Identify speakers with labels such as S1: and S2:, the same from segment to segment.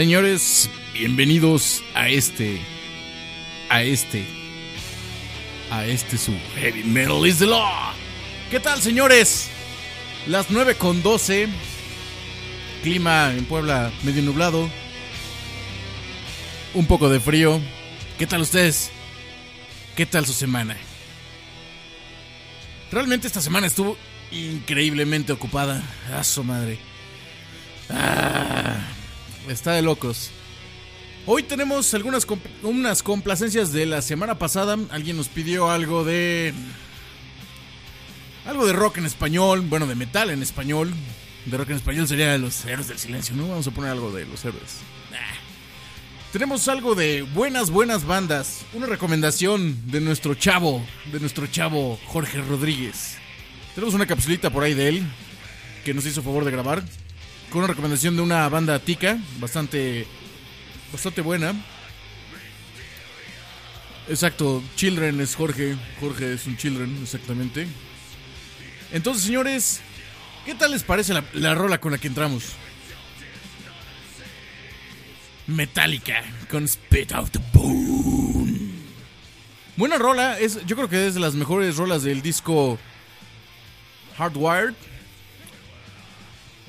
S1: Señores, bienvenidos a este, a este, a este su Heavy Metal is the Law. ¿Qué tal, señores? Las 9 con 12. Clima en Puebla medio nublado. Un poco de frío. ¿Qué tal ustedes? ¿Qué tal su semana? Realmente esta semana estuvo increíblemente ocupada. A su madre. Ah, está de locos. Hoy tenemos algunas unas complacencias de la semana pasada. Alguien nos pidió algo de. Algo de rock en español. Bueno, de metal en español. De rock en español sería los héroes del silencio, ¿no? Vamos a poner algo de los héroes. Tenemos algo de buenas, buenas bandas. Una recomendación de nuestro chavo, de nuestro chavo Jorge Rodríguez. Tenemos una capsulita por ahí de él que nos hizo favor de grabar. Con una recomendación de una banda tica, bastante, bastante buena. Exacto, Children es Jorge. Jorge es un Children, exactamente. Entonces, señores, ¿qué tal les parece la, la rola con la que entramos? Metallica con Spit Out the Bone. Buena rola, es, yo creo que es de las mejores rolas del disco Hardwired.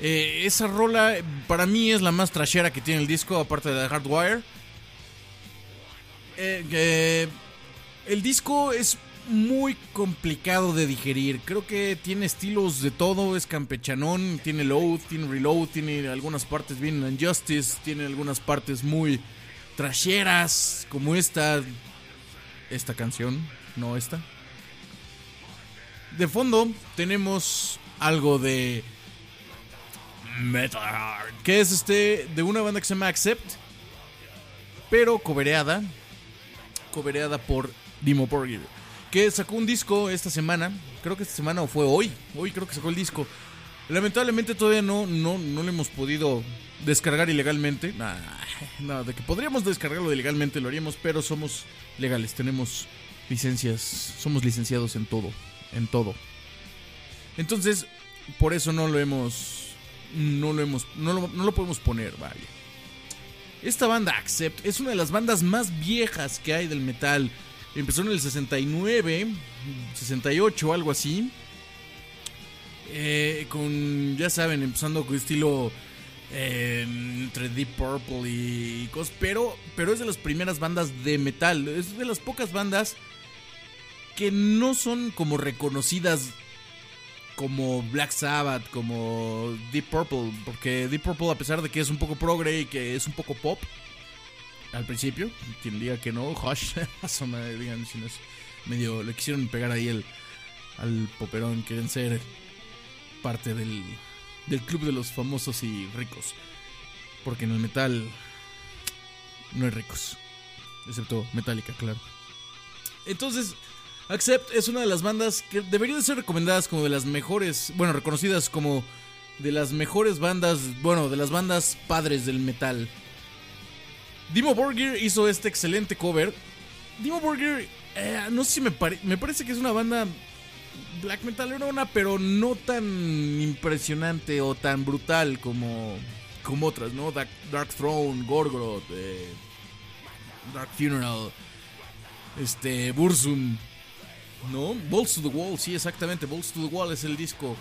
S1: Eh, esa rola para mí es la más trashera que tiene el disco, aparte de Hardwire. Eh, el disco es muy complicado de digerir. Creo que tiene estilos de todo. Es campechanón, tiene load, tiene reload, tiene algunas partes bien Injustice, tiene algunas partes muy trasheras, como esta. Esta canción, no esta. De fondo tenemos algo de Metal Heart, que es este de una banda que se llama Accept, pero cobereada, cobereada por Dimo Borgir que sacó un disco esta semana. Creo que esta semana o fue hoy. Hoy creo que sacó el disco. Lamentablemente todavía no, no, no lo hemos podido descargar ilegalmente. nada, de que podríamos descargarlo ilegalmente lo haríamos, pero somos legales, tenemos licencias, somos licenciados en todo, en todo. Entonces, por eso no lo hemos, no lo hemos, no lo, no lo podemos poner, vale. Esta banda Accept es una de las bandas más viejas que hay del metal. Empezó en el 69, 68, algo así. Eh, con, ya saben, empezando con estilo eh, entre Deep Purple y cosas. Pero, pero es de las primeras bandas de metal. Es de las pocas bandas que no son como reconocidas como Black Sabbath, como Deep Purple. Porque Deep Purple, a pesar de que es un poco progre y que es un poco pop al principio. Quien diga que no, Hush, digan si no es medio. Le quisieron pegar ahí el, al poperón, quieren ser parte del, del club de los famosos y ricos. Porque en el metal no hay ricos. Excepto Metallica, claro. Entonces, Accept es una de las bandas que deberían ser recomendadas como de las mejores, bueno, reconocidas como de las mejores bandas, bueno, de las bandas padres del metal. Dimo Borgir hizo este excelente cover. Dimo Borgir, eh, no sé si me, me parece que es una banda black metal pero no tan impresionante o tan brutal como, como otras, ¿no? Dark, Throne, Gorgoroth, eh, Dark Funeral, este, Bursum, ¿no? Balls to the Wall, sí, exactamente. Balls to the Wall es el disco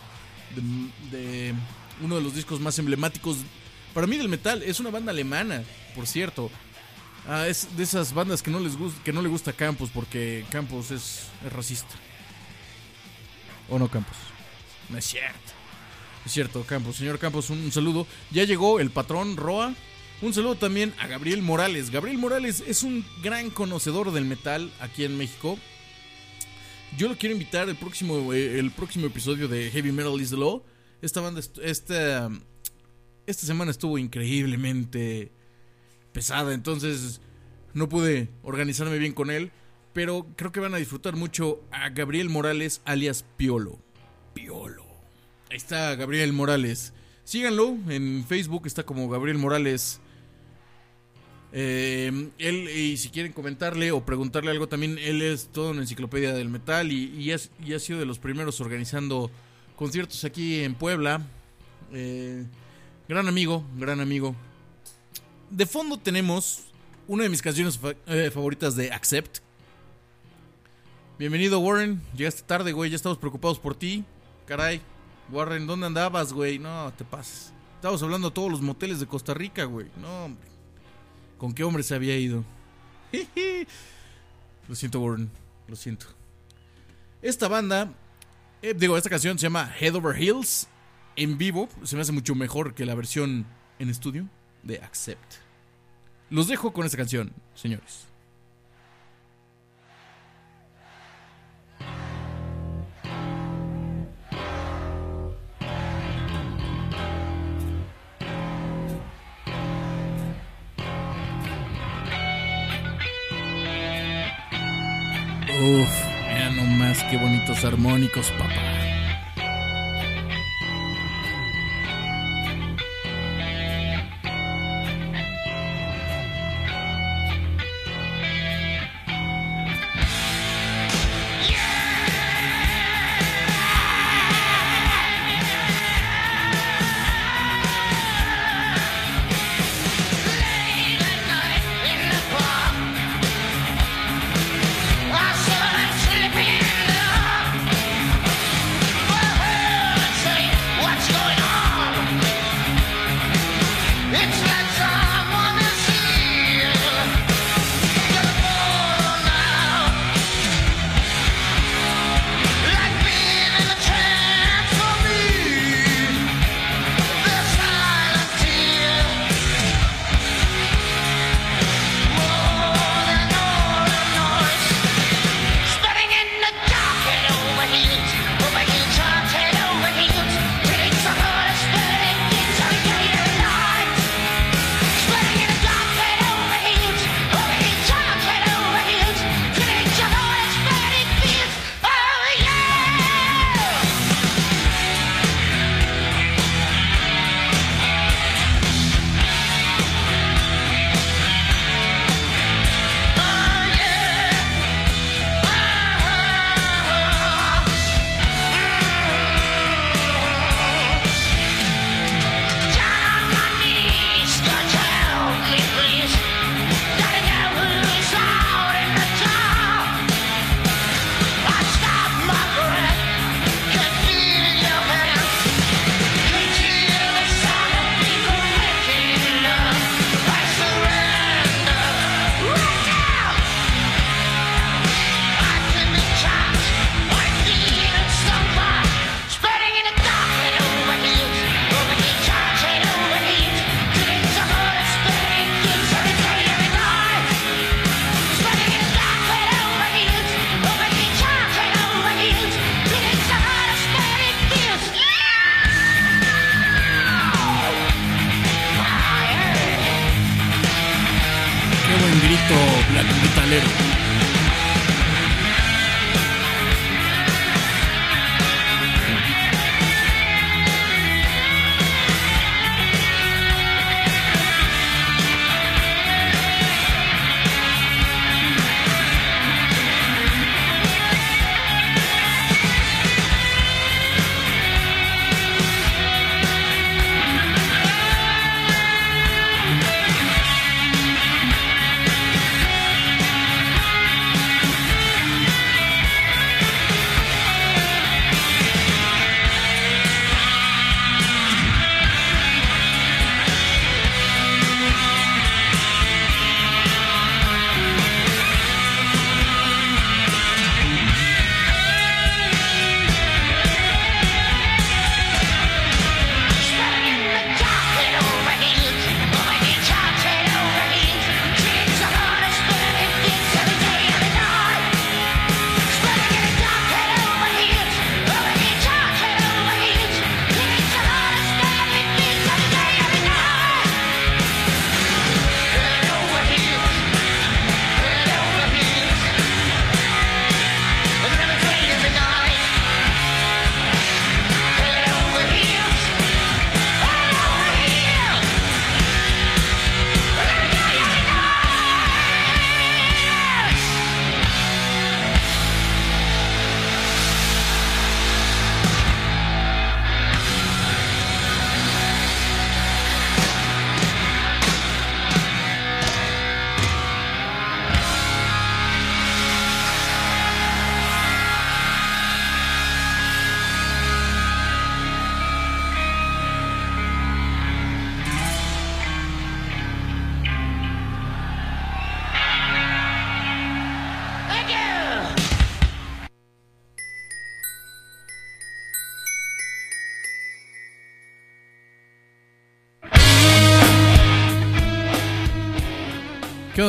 S1: de, uno de los discos más emblemáticos para mí del metal es una banda alemana, por cierto. Ah, es de esas bandas que no les gusta, que no le gusta Campos porque Campos es, racista. ¿O no, Campos? No es cierto. Es cierto, Campos. Señor Campos, un, saludo. Ya llegó el patrón Roa. Un saludo también a Gabriel Morales. Gabriel Morales es un gran conocedor del metal aquí en México. Yo lo quiero invitar el próximo, eh, el próximo episodio de Heavy Metal is the Law. Esta banda, esta, esta semana estuvo increíblemente pesada, entonces no pude organizarme bien con él, pero creo que van a disfrutar mucho a Gabriel Morales alias Piolo. Piolo. Ahí está Gabriel Morales. Síganlo en Facebook, está como Gabriel Morales. Eh, él, y si quieren comentarle o preguntarle algo también, él es todo una enciclopedia del metal y, y, ha sido de los primeros organizando conciertos aquí en Puebla. Eh, Gran amigo, gran amigo.
S2: de fondo tenemos una de mis canciones eh, favoritas de Accept. Bienvenido, Warren. Llegaste tarde, güey. Ya estamos preocupados por ti. Caray. Warren, ¿dónde andabas, güey? No, te pases. Estamos hablando de todos los moteles de Costa Rica, güey. No, hombre. ¿Con qué hombre se había ido? Lo siento, Warren. Lo siento. Esta banda, eh, digo, esta canción se llama Head Over Heels. En vivo se me hace mucho mejor que la versión en estudio de Accept. Los dejo con esta canción, señores. Uf, ya nomás qué bonitos armónicos, papá.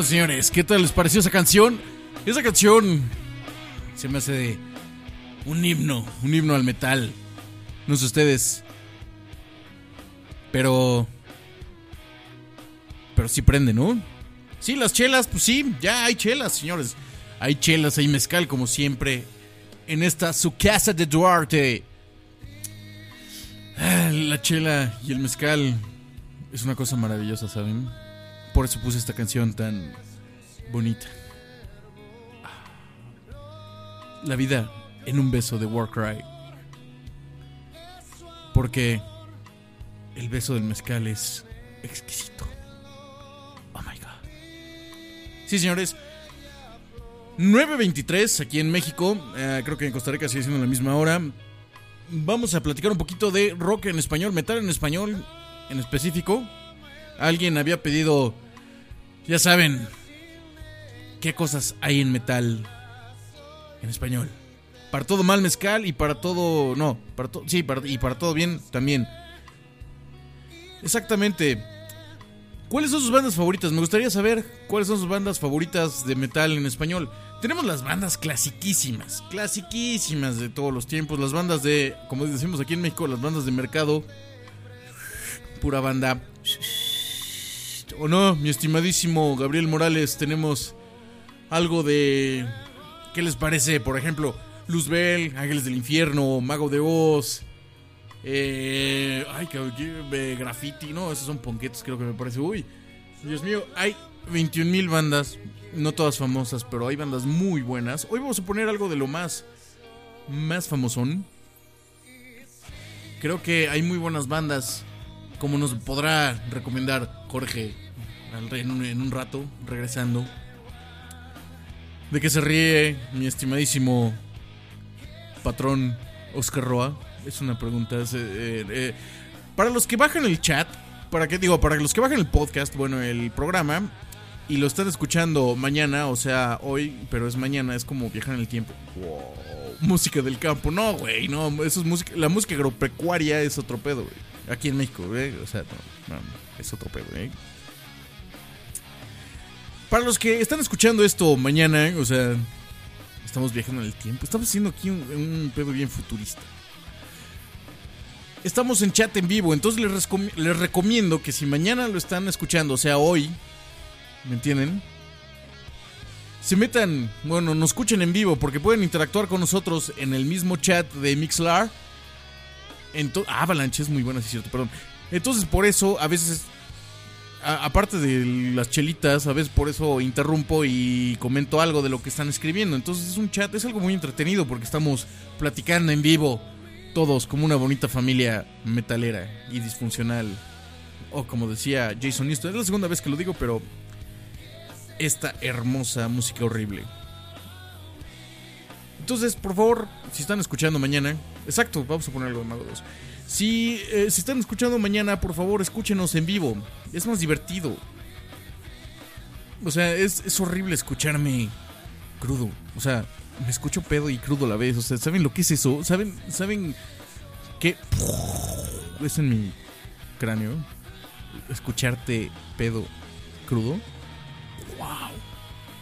S1: ¿Qué onda, señores? ¿Qué tal les pareció esa canción? Esa canción se me hace de un himno, un himno al metal. No sé ustedes. Pero. Pero sí prende, ¿no? Sí, las chelas, pues sí, ya hay chelas, señores. Hay chelas, hay mezcal, como siempre. En esta su casa de Duarte. Ah, la chela y el mezcal es una cosa maravillosa, ¿saben? Por eso puse esta canción tan bonita. La vida en un beso de Warcry. Porque el beso del mezcal es exquisito. Oh my god. Sí, señores. 9.23 aquí en México. Eh, creo que en Costa Rica sigue siendo la misma hora. Vamos a platicar un poquito de rock en español, metal en español en específico. Alguien había pedido, ya saben, qué cosas hay en metal en español. Para todo mal mezcal y para todo, no, para todo, sí, y para todo bien también. Exactamente. ¿Cuáles son sus bandas favoritas? Me gustaría saber cuáles son sus bandas favoritas de metal en español. Tenemos las bandas clasiquísimas, clasiquísimas de todos los tiempos. Las bandas de, como decimos aquí en México, las bandas de mercado. Pura banda. ¿O no, mi estimadísimo Gabriel Morales? Tenemos algo de... ¿Qué les parece? Por ejemplo, Luzbel, Ángeles del Infierno, Mago de Oz. Eh, ay, que graffiti, no, esos son ponquetos, creo que me parece. Uy, Dios mío, hay 21 mil bandas, no todas famosas, pero hay bandas muy buenas. Hoy vamos a poner algo de lo más, más famosón. Creo que hay muy buenas bandas, como nos podrá recomendar Jorge en un, rato, regresando. ¿De qué se ríe mi estimadísimo patrón Oscar Roa? Es una pregunta. Eh, eh, para los que bajan el chat, para que digo, para los que bajan el podcast, bueno, el programa, y lo están escuchando mañana, o sea, hoy, pero es mañana, es como viajar en el tiempo. música del campo. No, güey, no, eso es música. La música agropecuaria es otro pedo, güey. Aquí en México, güey. O sea, es otro pedo, güey. Para los que están escuchando esto mañana, o sea, estamos viajando en el tiempo. Estamos haciendo aquí un, pedo bien futurista. Estamos en chat en vivo, entonces les, les recomiendo que si mañana lo están escuchando, o sea, hoy, ¿Me entienden? Se metan, bueno, nos escuchen en vivo porque pueden interactuar con nosotros en el mismo chat de Mixlar. Avalanche es muy buena, sí es cierto, perdón. Entonces, por eso, a veces, aparte de las chelitas, a veces por eso interrumpo y comento algo de lo que están escribiendo. Entonces, es un chat, es algo muy entretenido porque estamos platicando en vivo, todos como una bonita familia metalera y disfuncional. O como decía Jason Easton, es la segunda vez que lo digo, pero esta hermosa música horrible. Entonces, por favor, si están escuchando mañana, exacto, vamos a poner algo de Mago 2. Si, eh, si están escuchando mañana, por favor, escúchenos en vivo. Es más divertido. O sea, es, es horrible escucharme crudo. O sea, me escucho pedo y crudo a la vez. O sea, ¿saben lo que es eso? ¿Saben, saben qué es en mi cráneo? Escucharte pedo crudo. ¡Wow!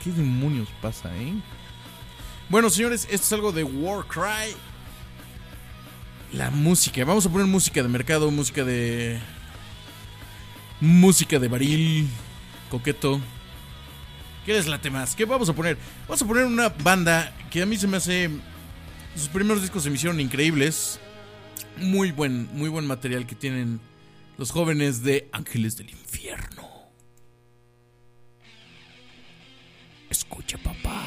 S1: ¿Qué demonios pasa, eh? Bueno, señores, esto es algo de Warcry. La música. Vamos a poner música de mercado, música de. Música de baril, coqueto. ¿Qué les late más? ¿Qué vamos a poner? Vamos a poner una banda que a mí se me hace. Sus primeros discos se me hicieron increíbles. Muy buen, muy buen material que tienen los jóvenes de Ángeles del Infierno. Escucha, papá.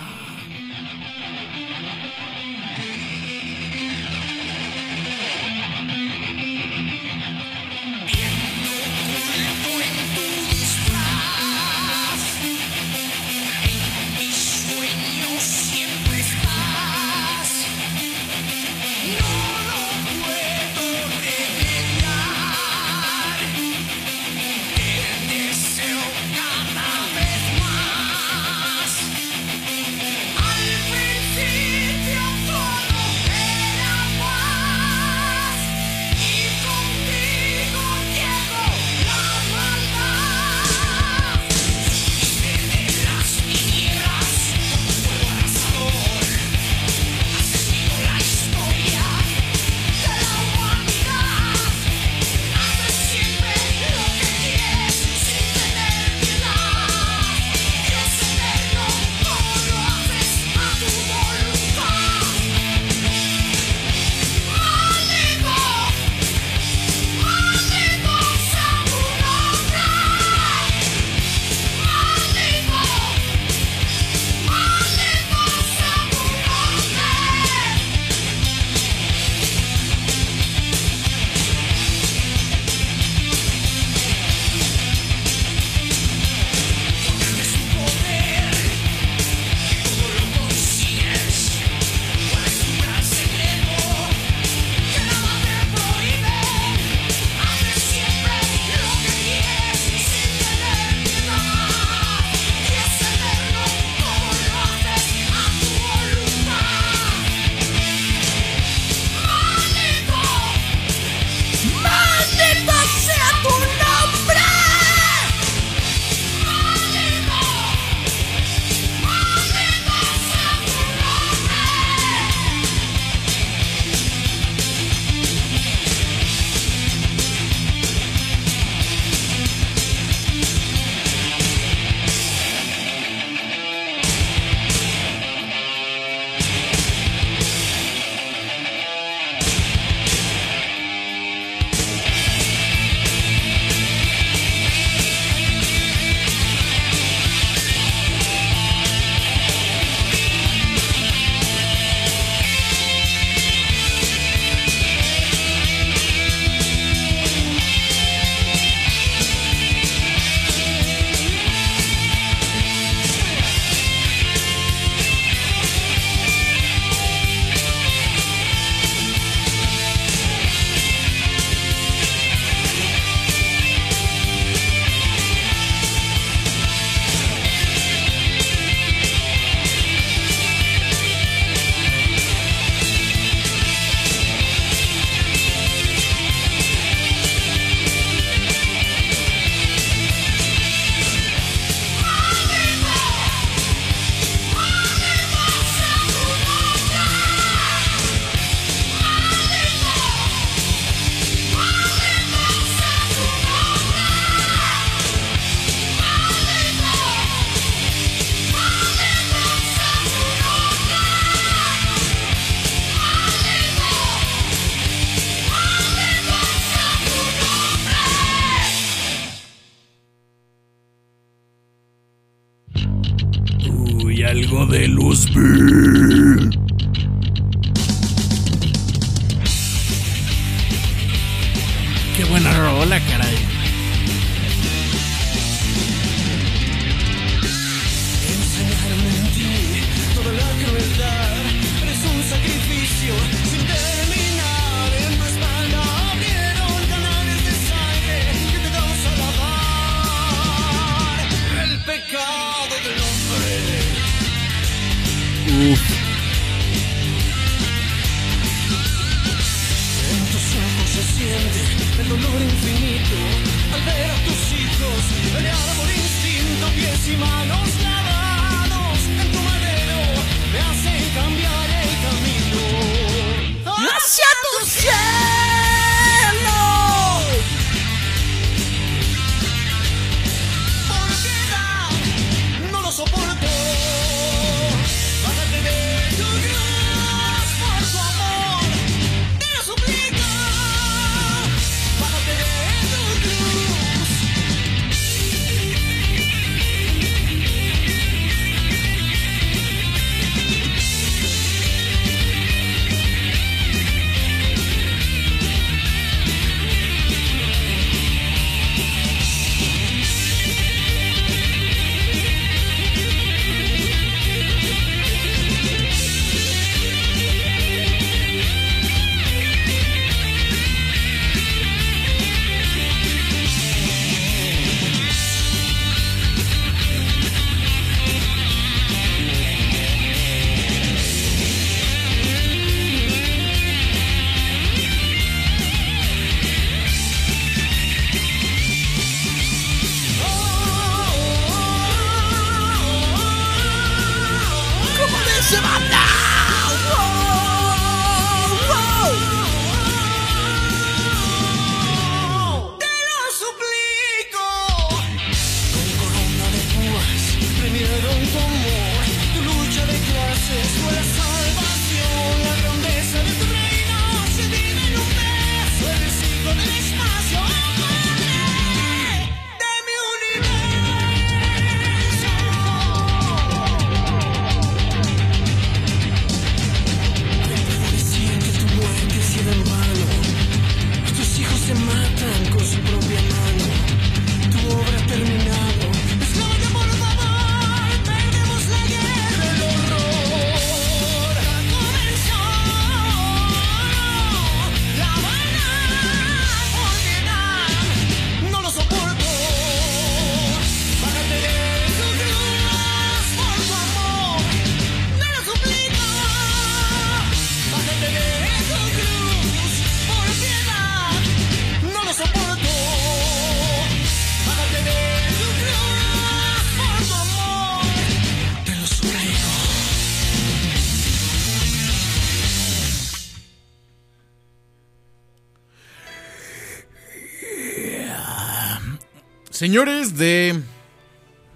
S1: Señores de,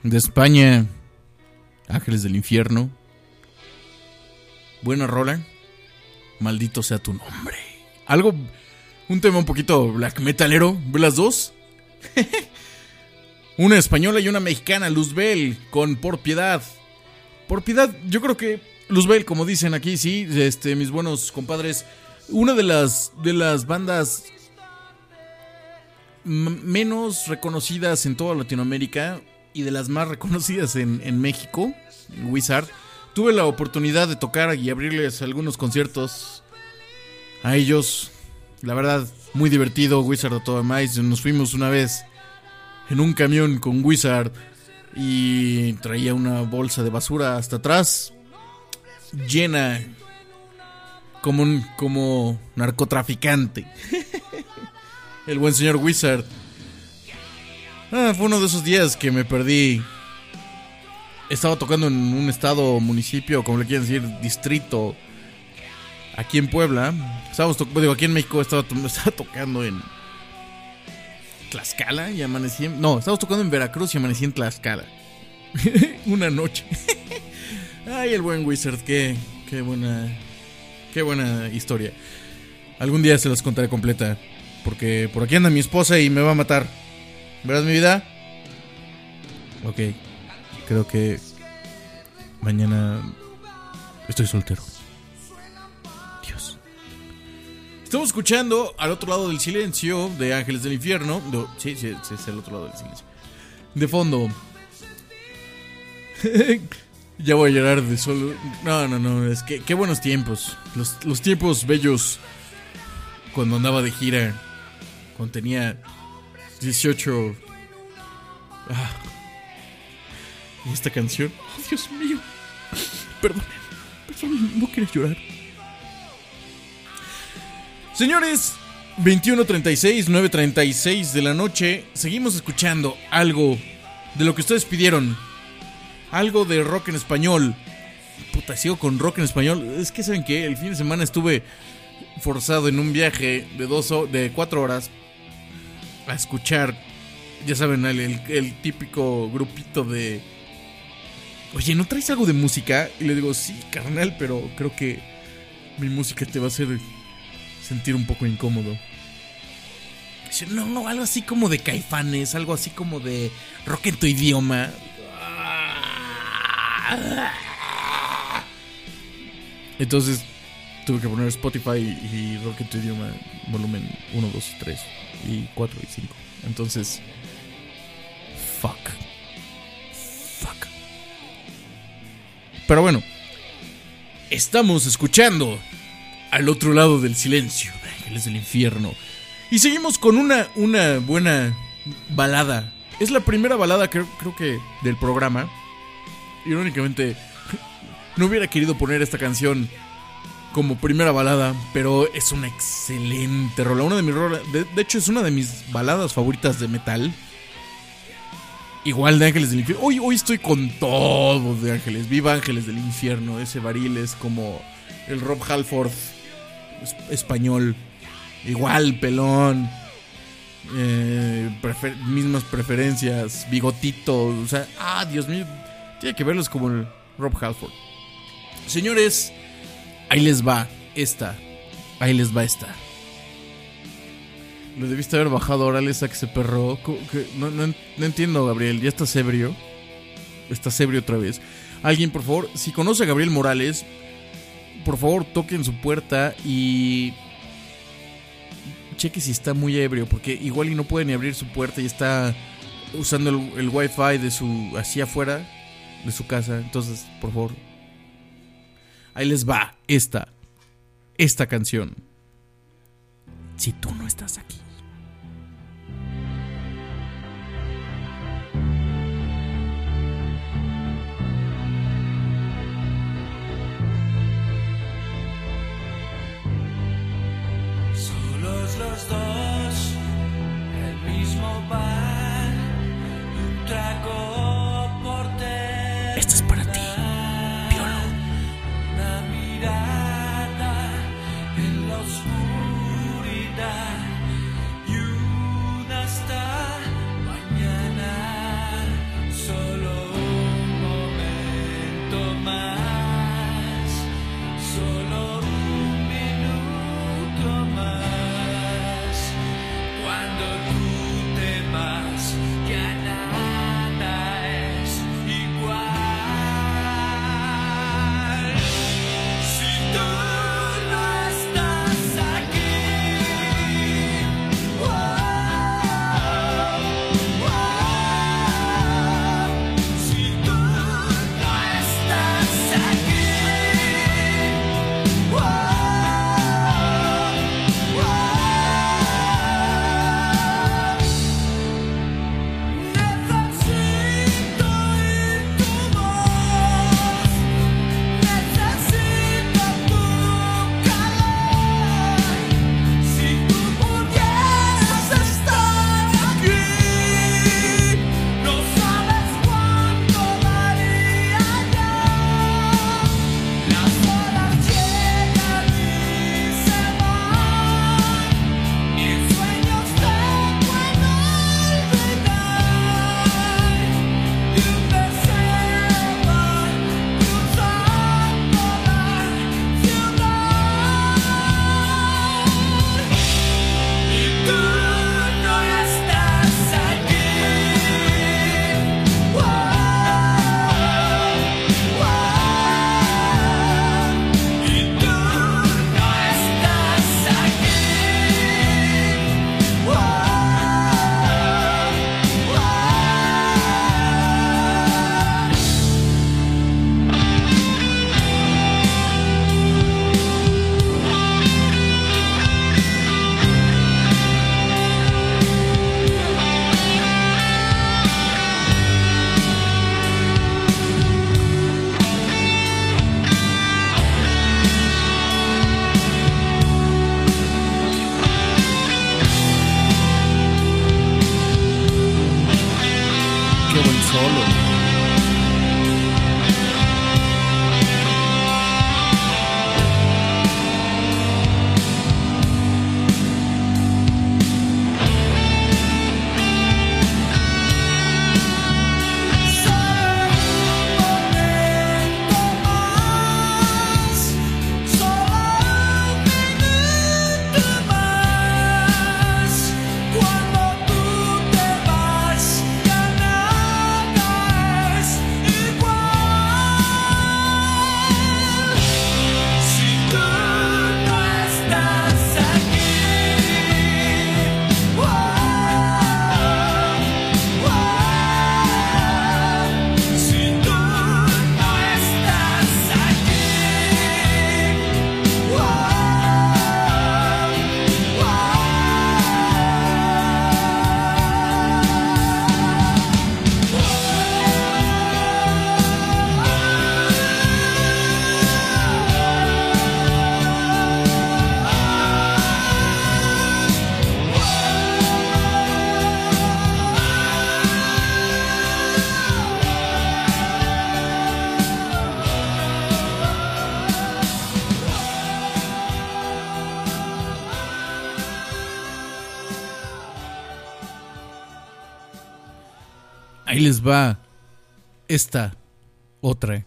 S1: de España, Ángeles del Infierno, buena rola, maldito sea tu nombre. Algo, un tema un poquito black metalero, ¿ve las dos? una española y una mexicana, Luzbel, con Por Piedad. Por Piedad, yo creo que Luzbel, como dicen aquí, sí, este, mis buenos compadres, una de las, de las bandas menos reconocidas en toda Latinoamérica y de las más reconocidas en, en México, Wizard. Tuve la oportunidad de tocar y abrirles algunos conciertos a ellos. La verdad, muy divertido, Wizard a todo más. Nos fuimos una vez en un camión con Wizard y traía una bolsa de basura hasta atrás, llena como un como narcotraficante. El buen señor Wizard. Ah, fue uno de esos días que me perdí. Estaba tocando en un estado, municipio, como le quieren decir, distrito. Aquí en Puebla. Estábamos digo, aquí en México estaba, to- estaba tocando en Tlaxcala y amanecí en... No, estábamos tocando en Veracruz y amanecí en Tlaxcala. Una noche. Ay, el buen Wizard, qué buena... Qué buena historia. Algún día se las contaré completa. Porque por aquí anda mi esposa y me va a matar. ¿Verdad, mi vida? Ok. Creo que. Mañana estoy soltero. Dios. Estamos escuchando al otro lado del silencio de Ángeles del Infierno. No, sí, sí, sí, es el otro lado del silencio. De fondo. ya voy a llorar de solo. No, no, no. Es que qué buenos tiempos. Los, los tiempos bellos. Cuando andaba de gira. Cuando tenía 18. Ah. Y esta canción. Oh, Dios mío. Perdón. Perdón, no quería llorar. Señores, 21.36, 9.36 de la noche. Seguimos escuchando algo de lo que ustedes pidieron. Algo de rock en español. Puta, sigo con rock en español. Es que saben que el fin de semana estuve forzado en un viaje de dos de cuatro horas a escuchar, ya saben, el, el- típico grupito de Oye, ¿no traes algo de música? Y le digo, sí, carnal, pero creo que mi música te va a hacer sentir un poco incómodo. Dice, no, no, algo así como de caifanes, algo así como de rock en tu idioma. Entonces tuve que poner Spotify y rock en tu idioma, volumen 1, 2, 3 y 4 y 5. Entonces, fuck. Fuck. Pero bueno, estamos escuchando al otro lado del silencio, Ángeles del Infierno. Y seguimos con una, una buena balada. Es la primera balada, creo, creo que, del programa. Irónicamente, no hubiera querido poner esta canción como primera balada, pero es una excelente rola. Una de mis rolas, de, hecho, es una de mis baladas favoritas de metal. Igual de Ángeles del Infierno. Hoy, hoy estoy con todo de Ángeles. Viva Ángeles del Infierno. Ese baril es como el Rob Halford es- español. Igual, pelón. Eh, mismas preferencias. Bigotito. O sea, ah, Dios mío. Tiene que verlos como el Rob Halford. Señores, ahí les va esta. Ahí les va esta. Lo debiste haber bajado ahora, esa que se perró. No entiendo, Gabriel. ¿Ya estás ebrio? Estás ebrio otra vez. Alguien, por favor, si conoce a Gabriel Morales, por favor, toquen su puerta y. Cheque si está muy ebrio, porque igual y no puede ni abrir su puerta y está usando el, el wifi de su. así afuera de su casa. Entonces, por favor. Ahí les va esta. Esta canción. Si tú no estás aquí. esta otra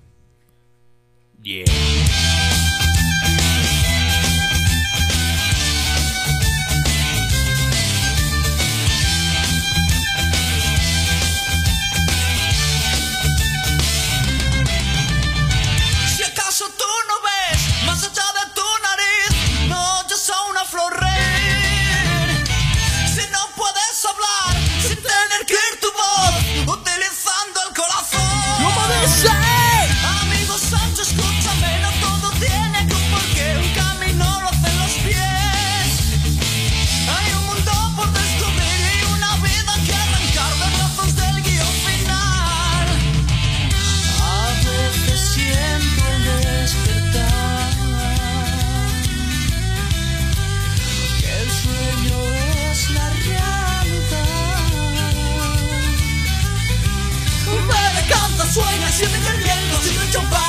S3: your body.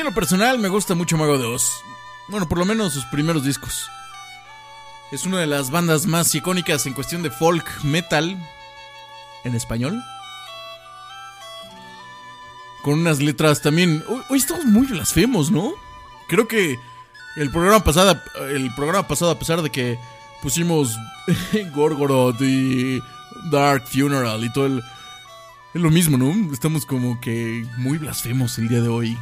S3: en
S1: lo personal me gusta mucho Mago de Oz. Bueno, por lo menos sus primeros discos. Es una de las bandas más icónicas en cuestión de folk metal en español. Con unas letras también. Hoy, estamos muy blasfemos, ¿no? Creo que el programa pasado, el programa pasado a pesar de que pusimos Gorgoroth y Dark Funeral y todo el es lo mismo, ¿no? Estamos como que muy blasfemos el día de hoy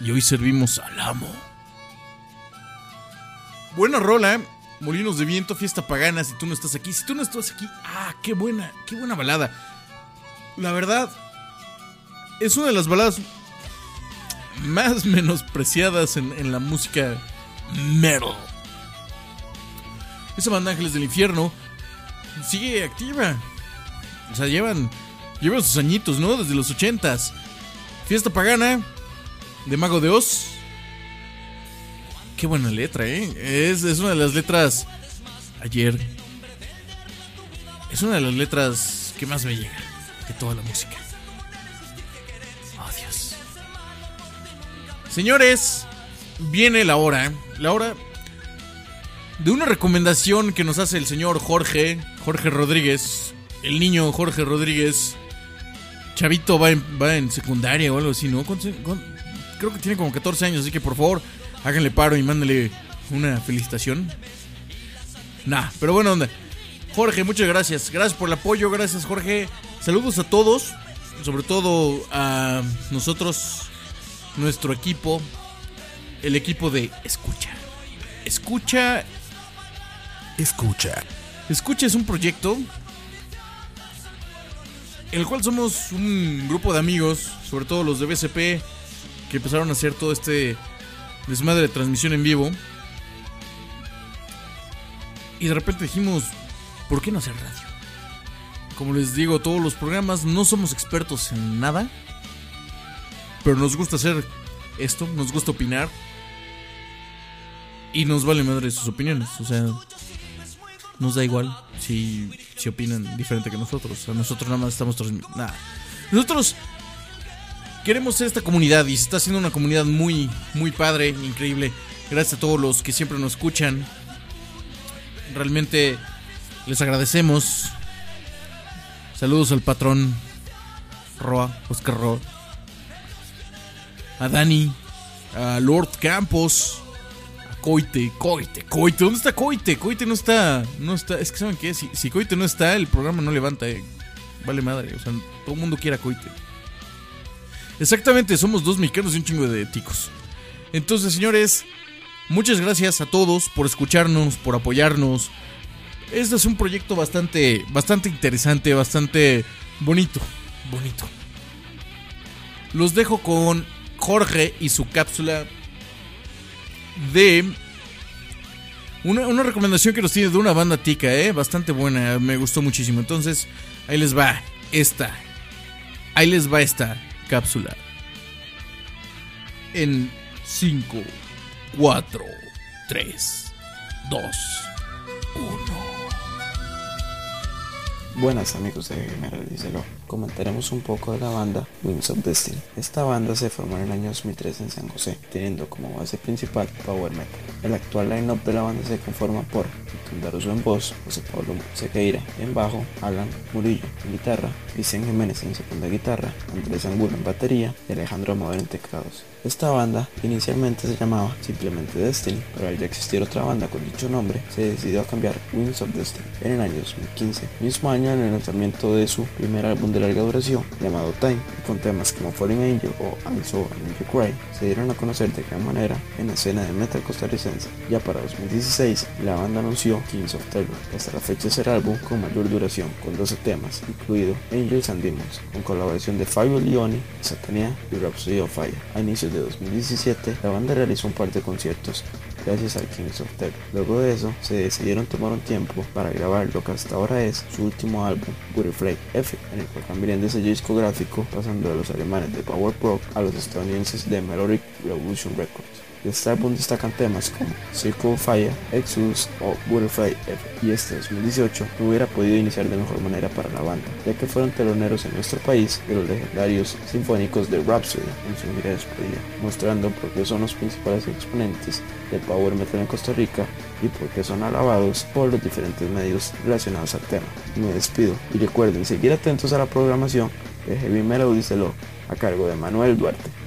S1: y hoy servimos al amo. Buena rola. ¿eh? Molinos de viento, fiesta pagana, si tú no estás aquí. Si tú no estás aquí, ah, qué buena, qué buena balada. La verdad, es una de las baladas más menospreciadas en, en la música metal. Esa banda Ángeles del Infierno sigue activa. O sea, llevan, llevan sus añitos, ¿no? Desde los ochentas. Fiesta pagana, de Mago de Oz. Qué buena letra, ¿eh? Es, es una de las letras. Ayer. Es una de las letras que más me llega de toda la música. Oh. Señores, viene la hora. La hora de una recomendación que nos hace el señor Jorge. Jorge Rodríguez. El niño Jorge Rodríguez. Chavito va en, va en secundaria o algo así, ¿no? ¿Cuántos- cuán- Creo que tiene como 14 años, así que por favor, háganle paro y mándenle una felicitación. Nah, pero bueno, onda. Jorge, muchas gracias. Gracias por el apoyo, gracias Jorge. Saludos a todos, sobre todo a nosotros, nuestro equipo, el equipo de Escucha. Escucha,
S2: Escucha.
S1: Escucha es un proyecto en el cual somos un grupo de amigos, sobre todo los de BCP, que empezaron a hacer todo este desmadre de transmisión en vivo. Y de repente dijimos, ¿por qué no hacer radio? Como les digo, todos los programas no somos expertos en nada, pero nos gusta hacer esto, nos gusta opinar. Y nos vale madre sus opiniones, o sea, nos da igual si, si opinan diferente que nosotros. A nosotros nada más estamos transmitiendo. Nosotros queremos ser esta comunidad y se está haciendo una comunidad muy, muy padre, increíble. Gracias a todos los que siempre nos escuchan. Realmente les agradecemos. Saludos al patrón Roa, Oscar Roa. A Dani, a Lord Campos, a Coite, Coite, Coite. ¿Dónde está Coite? Coite no está, no está. Es que saben qué, si, si Coite no está, el programa no levanta. eh. Vale madre, o sea, todo el mundo quiere a Coite. Exactamente, somos dos mexicanos y un chingo de ticos. Entonces, señores, muchas gracias a todos por escucharnos, por apoyarnos. Este es un proyecto bastante, bastante interesante, bastante bonito, bonito. Los dejo con Jorge y su cápsula de una, una recomendación que nos tiene de una banda tica, ¿eh? bastante buena, me gustó muchísimo. Entonces, ahí les va esta, ahí les va esta cápsula. En 5, 4, 3, 2, 1.
S4: Buenas amigos de General Díselo. Comentaremos un poco de la banda Wings of Destiny. Esta banda se formó en el año 2003 en San José, teniendo como base principal Power Metal. El actual line-up de la banda se conforma por Víctor Daruso en voz, José Pablo Sequeira en bajo, Alan Murillo en guitarra, Cristian Jiménez en segunda guitarra, Andrés Angulo en batería y Alejandro Amador en teclados. Esta banda inicialmente se llamaba simplemente Destiny, pero al ya existir otra banda con dicho nombre, se decidió a cambiar Wings of Destiny en el año 2015, mismo año en el lanzamiento de su primer álbum de larga duración llamado Time, y con temas como Falling Angel o an Angel Cry, se dieron a conocer de gran manera en la escena de metal costarricense. Ya para 2016, la banda anunció Kings of Terror, que hasta la fecha es el álbum con mayor duración, con 12 temas, incluido Angels and Demons, con colaboración de Fabio Leoni, Satania y Rhapsody of Fire. A inicios de 2017, la banda realizó un par de conciertos gracias al Kings of Terror. Luego de eso, se decidieron tomar un tiempo para grabar lo que hasta ahora es su último álbum, Butterfly F, en el cual cambiarían de sello discográfico, pasando de los alemanes de Power Prog a los estadounidenses de Melodic Revolution Records. De este álbum destacan temas como Circle of Fire, Exodus o Butterfly F. Y este 2018 no hubiera podido iniciar de mejor manera para la banda, ya que fueron teloneros en nuestro país de los legendarios sinfónicos de Rhapsody en su gira de despedida, mostrando por qué son los principales exponentes del power metal en Costa Rica y por qué son alabados por los diferentes medios relacionados al tema. Me despido y recuerden seguir atentos a la programación de Heavy Melody Celo a cargo de Manuel Duarte.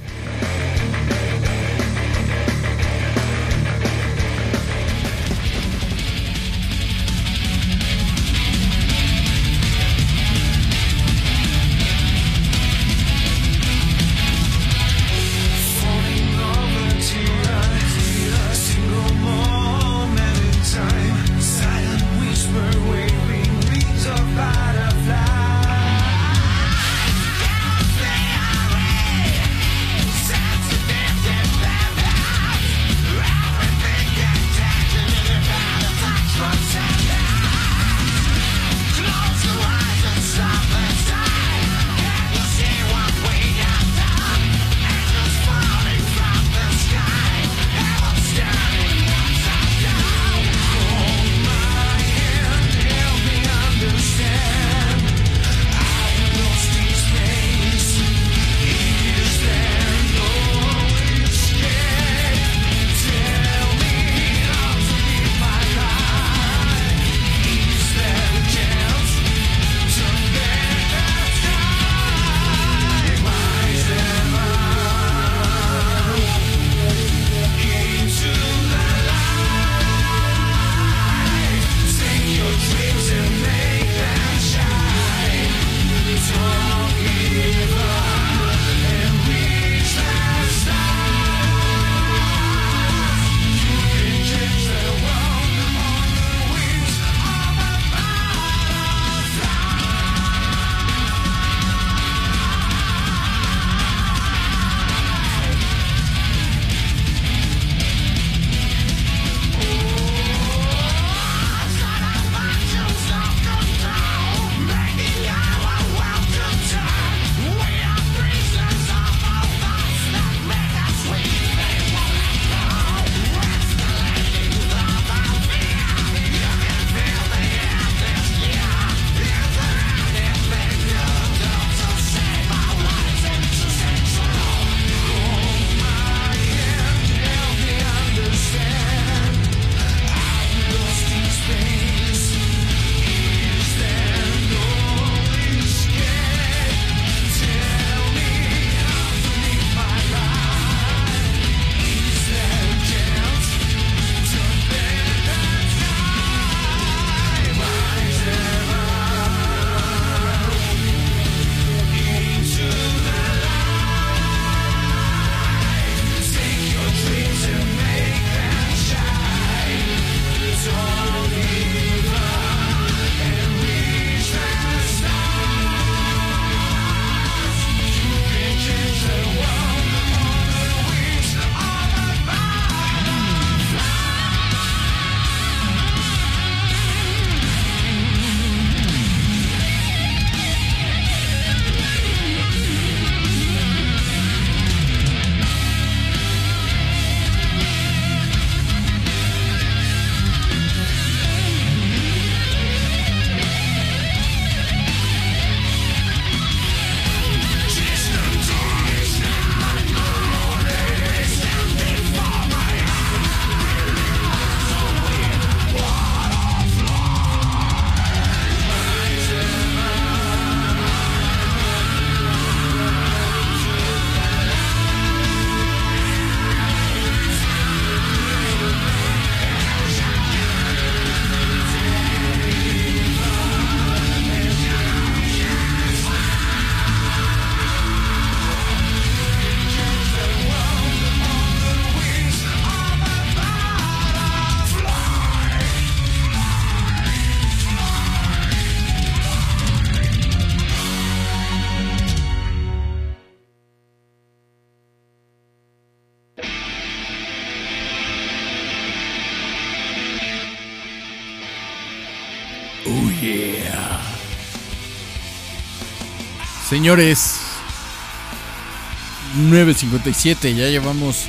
S1: Señores, 9.57, ya llevamos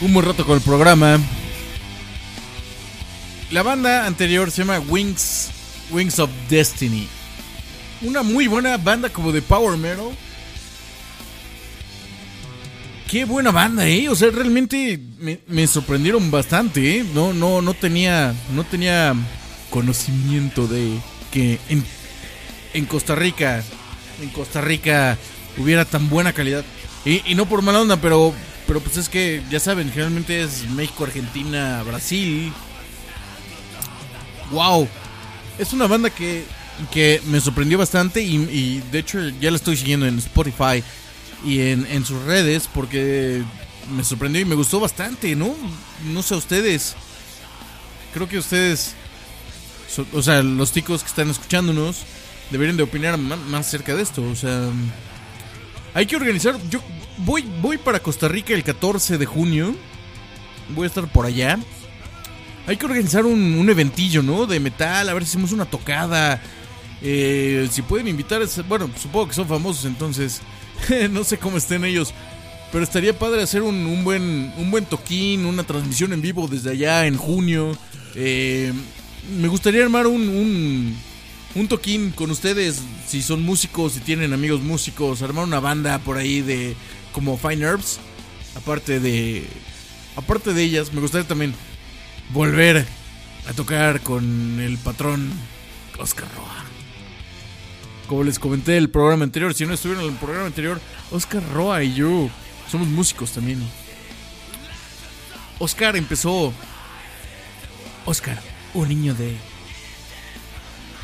S1: un buen rato con el programa. La banda anterior se llama Wings, Wings of Destiny. Una muy buena banda como de Power Metal. Qué buena banda, eh. O sea, realmente me, sorprendieron bastante, eh. No, no, no tenía. No tenía conocimiento de que en, en Costa Rica. En Costa Rica hubiera tan buena calidad. Y, y no por mala onda, pero. Pero pues es que, ya saben, generalmente es México, Argentina, Brasil. Wow. Es una banda que, que me sorprendió bastante y, de hecho ya la estoy siguiendo en Spotify y en, en sus redes porque me sorprendió y me gustó bastante, ¿no? No sé ustedes. Creo que ustedes, o sea, los ticos que están escuchándonos, deberían de opinar más acerca de esto. O sea, hay que organizar. Yo voy, voy para Costa Rica el 14 de junio. Voy a estar por allá. Hay que organizar un, un eventillo, ¿no? De metal, a ver si hacemos una tocada. Eh, si pueden invitar, bueno, supongo que son famosos, entonces no sé cómo estén ellos. Pero estaría padre hacer un, un buen, un buen toquín, una transmisión en vivo desde allá en junio. Eh, me gustaría armar un, un, un toquín con ustedes, si son músicos, si tienen amigos músicos, armar una banda por ahí de como Fine Herbs. Aparte de, aparte de ellas, me gustaría también volver a tocar con el patrón Oscar Roa. Como les comenté el programa anterior, si no estuvieron en el programa anterior, Oscar Roa y yo somos músicos también. Oscar empezó. Oscar, un niño de.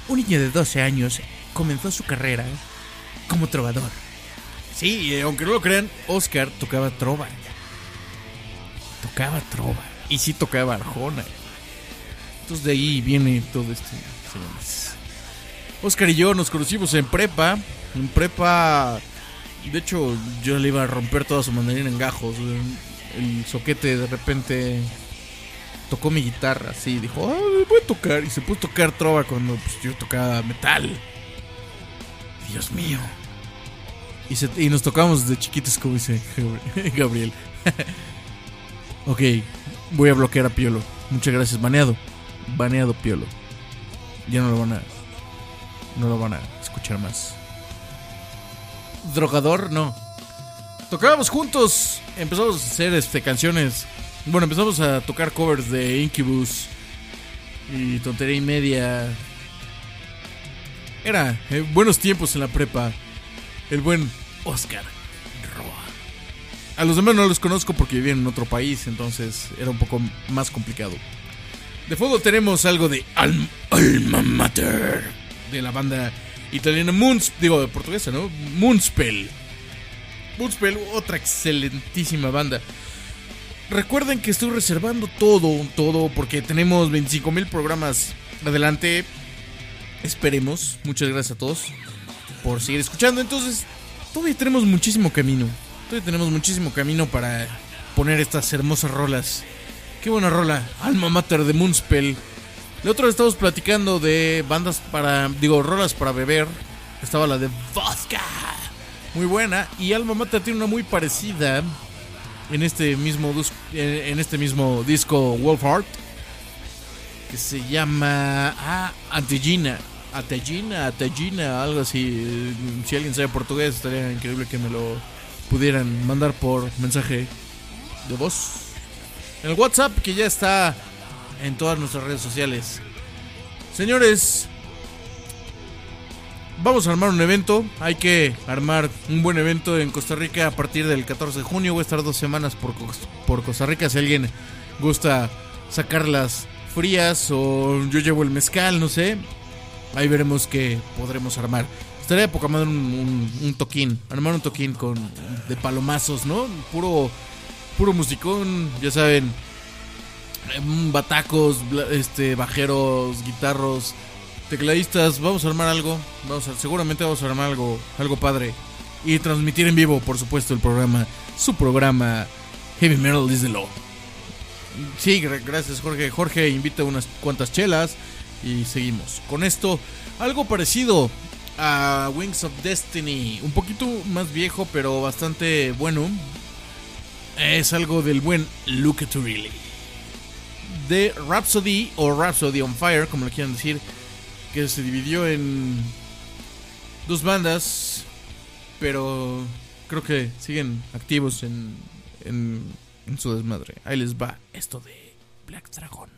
S1: Un niño de 12 años comenzó su carrera como trovador. Sí, eh, aunque no lo crean, Oscar tocaba trova. Tocaba trova. Y sí tocaba arjona. Entonces de ahí viene todo señores. Oscar y yo nos conocimos en prepa. En prepa. De hecho, yo le iba a romper toda su mandarina en gajos. El soquete de repente tocó mi guitarra así. Dijo, ah, voy a tocar. Y se puso a tocar trova cuando pues, yo tocaba metal. Dios mío. Y, se- nos tocamos desde chiquitos, como dice Gabriel. ok, voy a bloquear a Piolo. Muchas gracias. Baneado. Baneado Piolo. Ya no lo van a. No lo van a escuchar más. Drogador, no. Tocábamos juntos. Empezamos a hacer este, canciones. Bueno, empezamos a tocar covers de Incubus. Y tontería y media. Era eh, buenos tiempos en la prepa. El buen Oscar Roa. A los demás no los conozco porque vivían en otro país, entonces era un poco más complicado. De fondo tenemos algo de Al- Alma Mater de la banda italiana Moons, digo portuguesa, ¿no? Moonspell. Moonspell, otra excelentísima banda. Recuerden que estoy reservando todo, todo, porque tenemos 25 mil programas adelante. Esperemos. Muchas gracias a todos por seguir escuchando. Entonces, todavía tenemos muchísimo camino. Todavía tenemos muchísimo camino para poner estas hermosas rolas. Qué buena rola. Alma Mater de Moonspell. La otra vez estamos platicando de bandas para. Digo, rolas para beber. Estaba la de Vodka. Muy buena. Y Alma Mater tiene una muy parecida. En este mismo, en este mismo disco Wolfheart. Que se llama. Ah. Antegina, Antegina, algo así. Si alguien sabe portugués, estaría increíble que me lo pudieran mandar por mensaje de voz. El WhatsApp que ya está en todas nuestras redes sociales. Señores, vamos a armar un evento. Hay que armar un buen evento en Costa Rica a partir del 14 de junio. Voy a estar dos semanas por, por Costa Rica. Si alguien gusta sacarlas frías o yo llevo el mezcal, no sé. Ahí veremos qué podremos armar. Estaría de poca madre un, un- toquín. Armar un toquín con de palomazos, ¿no? Puro, puro musicón, ya saben. em, Batacos, este, bajeros, guitarros, tecladistas. Vamos a armar algo. Vamos a, seguramente vamos a armar algo, algo padre. Y transmitir en vivo, por supuesto, el programa. Su programa Heavy Metal is the Law. Sí, gra- gracias Jorge. Jorge invita unas cuantas chelas.
S3: Y seguimos. Con esto, algo parecido a Wings of Destiny. Un poquito más viejo, pero bastante bueno. Es algo del buen Look at Really. De Rhapsody o Rhapsody on Fire, como lo quieran decir. Que se dividió en dos bandas. Pero creo que siguen activos en, en, en su desmadre. Ahí les va esto de Black Dragon.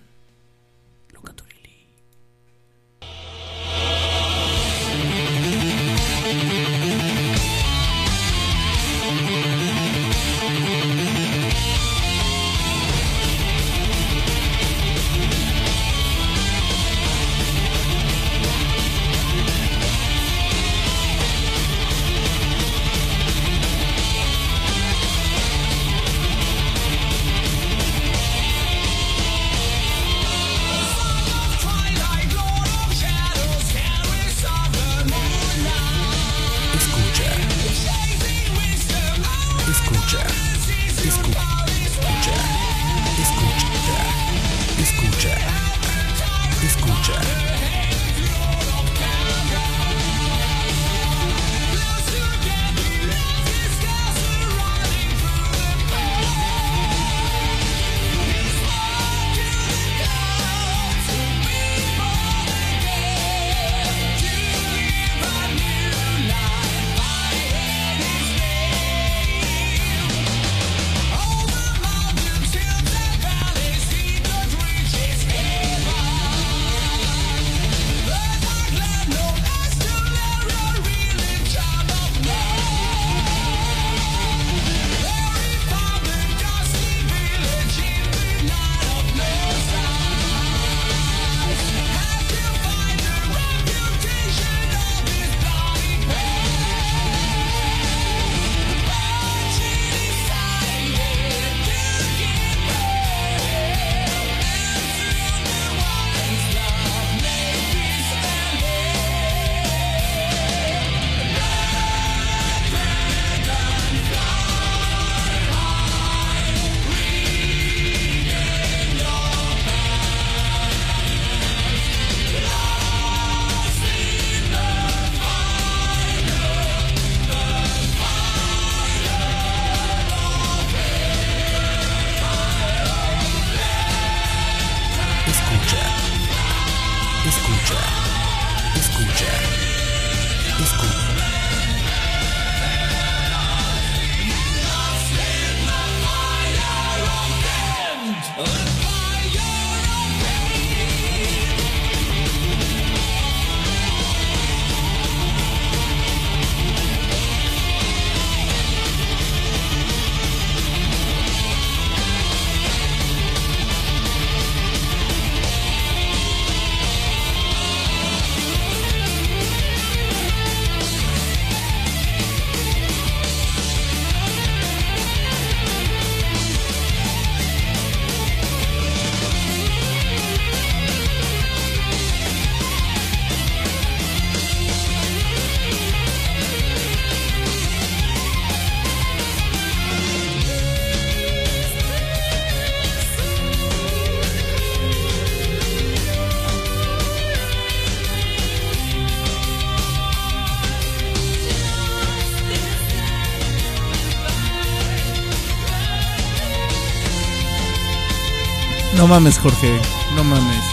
S3: No mames, Jorge. No mames.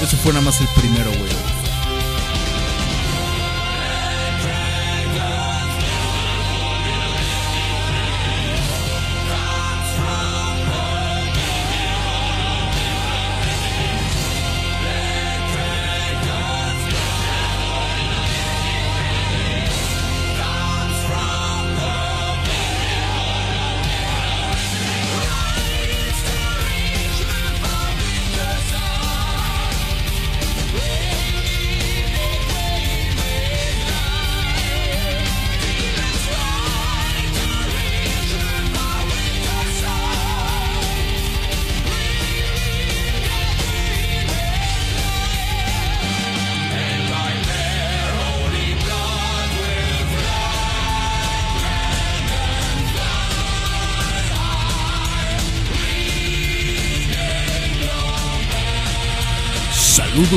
S3: Eso fue nada más el primero, güey.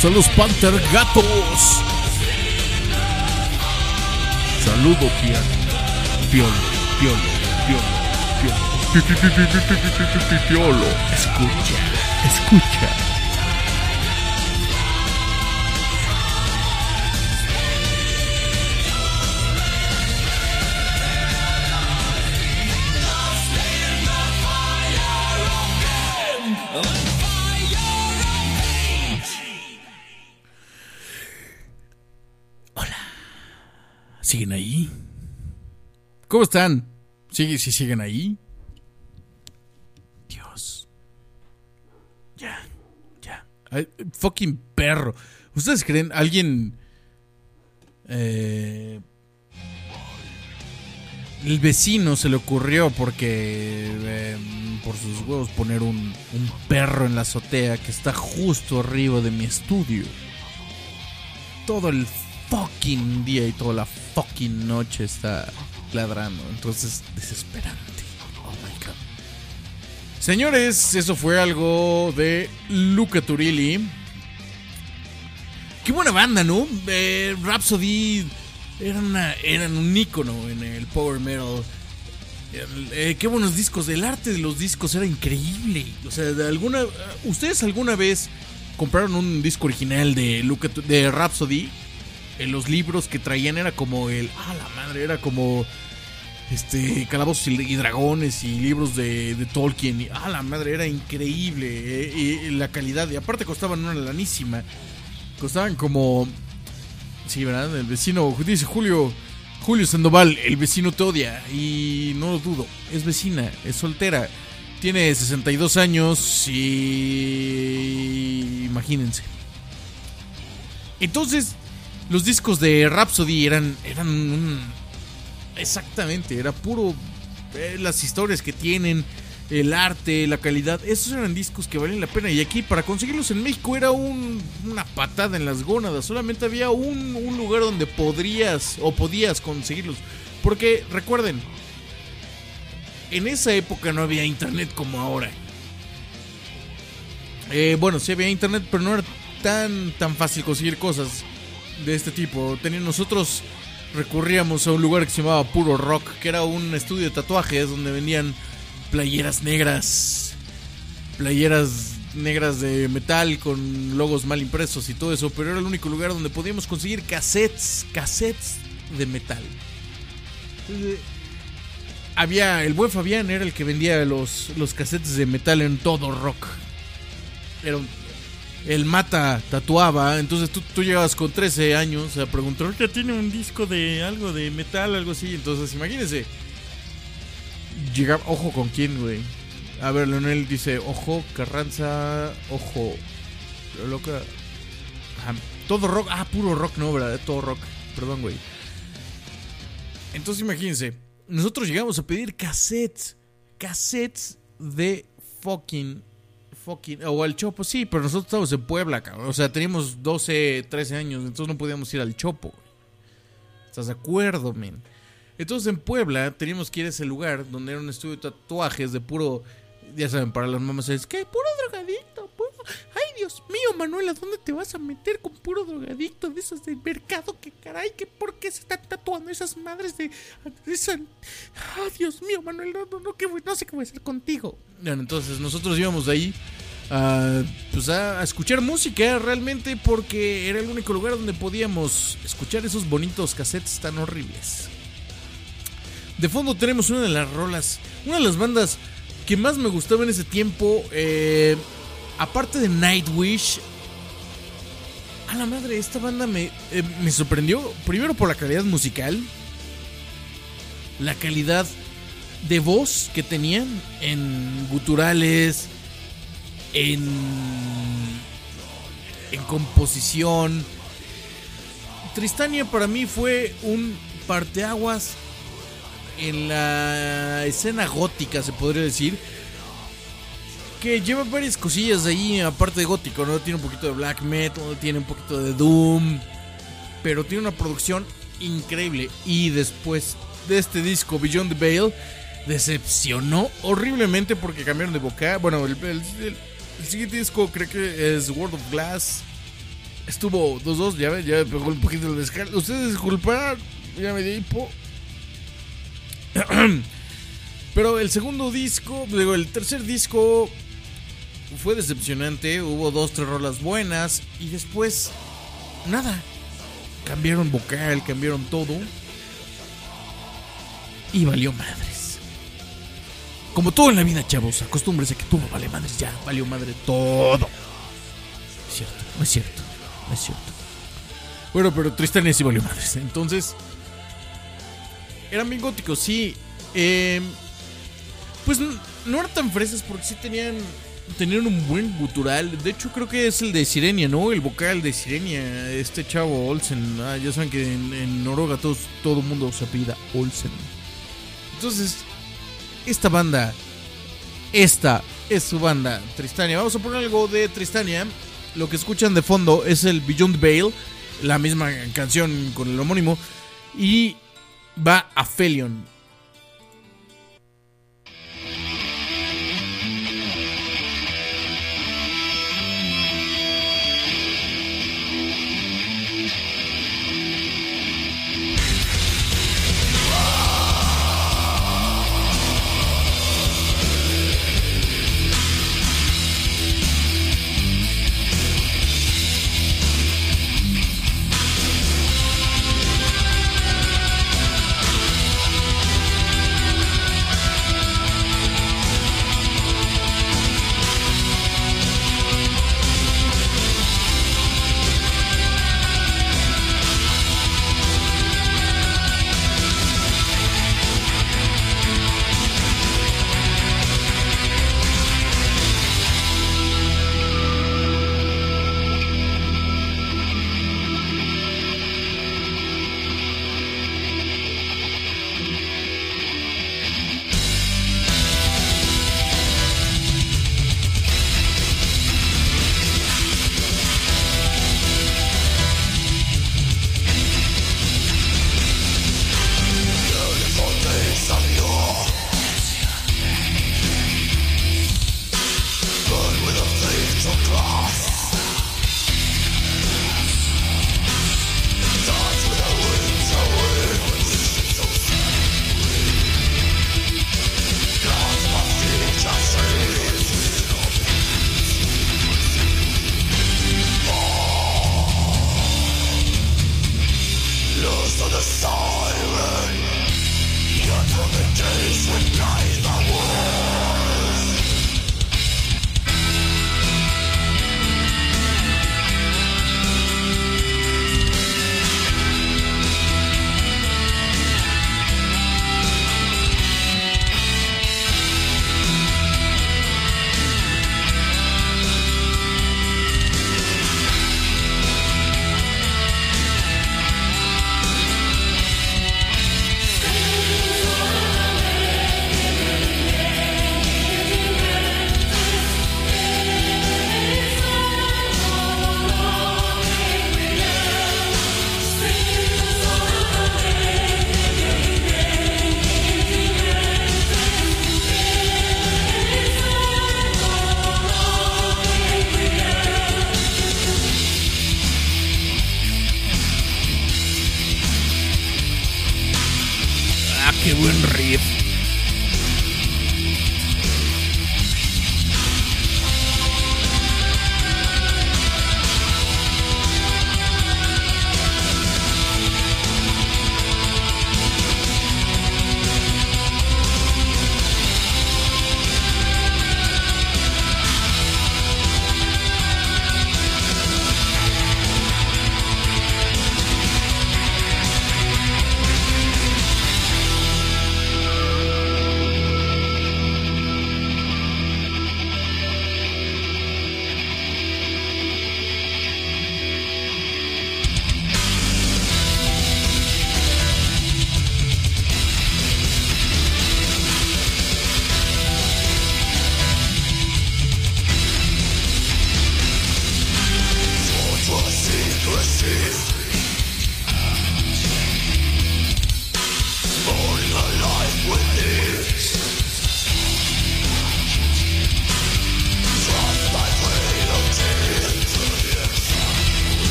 S1: saludos Panther Gatos. Saludo Piano. Piolo, piolo, piolo, piolo. Piolo. Escucha, escucha. ¿Cómo están? ¿Sigue, si siguen ahí? Dios. Ya, ya. Fucking perro. ¿Ustedes creen alguien... Eh, el vecino se le ocurrió porque... eh, por sus huevos poner un, un perro en la azotea que está justo arriba de mi estudio. Todo el fucking día y toda la fucking noche está ladrando. Entonces, desesperante. Oh my god. Señores, eso fue algo de Luca Turilli. Qué buena banda, ¿no? Eh, Rhapsody eran, eran un ícono en el power metal. El- eh, qué buenos discos. El arte de los discos era increíble. O sea, de alguna, ¿ustedes alguna vez compraron un disco original de, Luca, de Rhapsody? En los libros que traían era como el. ¡Ah, la madre! Era como. Este. Calabozos y, dragones y libros de, de Tolkien. ¡Ah, la madre! Era increíble. eh, y la calidad. Y aparte costaban una lanísima. Costaban como. Sí, ¿verdad? El vecino. Dice Julio. Julio Sandoval, el vecino te odia. Y no lo dudo. Es vecina, es soltera. Tiene 62 años y. Imagínense. Entonces, los discos de Rhapsody eran. eran Exactamente, era puro. eh, las historias que tienen, el arte, la calidad. Esos eran discos que valen la pena. Y aquí, para conseguirlos en México, era un- una patada en las gónadas. Solamente había un, un lugar donde podrías o podías conseguirlos. Porque, recuerden, en esa época no había internet como ahora. Eh, bueno, sí había internet, pero no era tan, tan fácil conseguir cosas de este tipo. Tenía- nosotros recurríamos a un lugar que se llamaba Puro Rock, que era un estudio de tatuajes donde vendían playeras negras, playeras negras de metal con logos mal impresos y todo eso, pero era el único lugar donde podíamos conseguir cassettes, cassettes de metal. Había el buen Fabián era el que vendía los, los cassettes de metal en todo rock. Era un- el mata tatuaba, entonces tú, tú llegabas con 13 años a preguntar, ¿ya tiene un disco de algo de metal, algo así? Entonces imagínense. Llegaba, ojo con quién, güey. A ver, Leonel dice, ojo, Carranza, ojo. Loca. Todo rock, ah, puro rock, no, ¿verdad? Todo rock, perdón, güey. Entonces imagínense, nosotros llegamos a pedir cassettes, cassettes de fucking, o al Chopo, sí, pero nosotros estábamos en Puebla, cabrón. O sea, teníamos 12, 13 años, entonces no podíamos ir al Chopo. ¿Estás de acuerdo, men? Entonces en Puebla teníamos que ir a ese lugar donde era un estudio de tatuajes de puro, ya saben, para las mamás es que puro drogadicto. Ay, Dios mío, Manuela, ¿dónde te vas a meter con puro drogadicto de esos del mercado? Que caray, que por qué se están tatuando esas madres de... de Ay, Dios mío, Manuel, no, no, qué no sé qué voy a hacer contigo. Bueno, entonces nosotros íbamos ahí a, pues a, a escuchar música realmente porque era el único lugar donde podíamos escuchar esos bonitos cassettes tan horribles. De fondo tenemos una de las rolas, una de las bandas que más me gustaba en ese tiempo, eh, aparte de Nightwish. A la madre, esta banda me, eh, me sorprendió, primero por la calidad musical, la calidad de voz que tenían en guturales, en, en composición. Tristania para mí fue un parteaguas en la escena gótica, se podría decir. Que lleva varias cosillas ahí, aparte de gótico, ¿no? Tiene un poquito de black metal, tiene un poquito de doom, pero tiene una producción increíble. Y después de este disco, Beyond the Veil, decepcionó horriblemente porque cambiaron de boca. Bueno, el, siguiente disco creo que es World of Glass. Estuvo 2-2, ya, ve, ya pegó un poquito el descargo. Ustedes disculparán, ya me dio hipo. Pero el segundo disco, digo, el tercer disco fue decepcionante. Hubo dos, tres rolas buenas. Y después, nada. Cambiaron vocal, cambiaron todo. Y valió madres. Como todo en la vida, chavos, acostúmbrese que todo vale madres ya. Valió madre todo. Es cierto, no es cierto, no es cierto. Bueno, pero Tristania sí valió madres. Entonces, eran bien góticos, sí. Eh, pues n- no eran tan fresas porque sí tenían tenían un buen gutural. De hecho, creo que es el de Sirenia, ¿no? El vocal de Sirenia, este chavo Olsen. Ah, ya saben que en, en Noruega todo mundo se apellida Olsen. Entonces, esta banda, esta es su banda, Tristania. Vamos a poner algo de Tristania. Lo que escuchan de fondo es el Beyond Veil, la misma canción con el homónimo. Y va a Felion.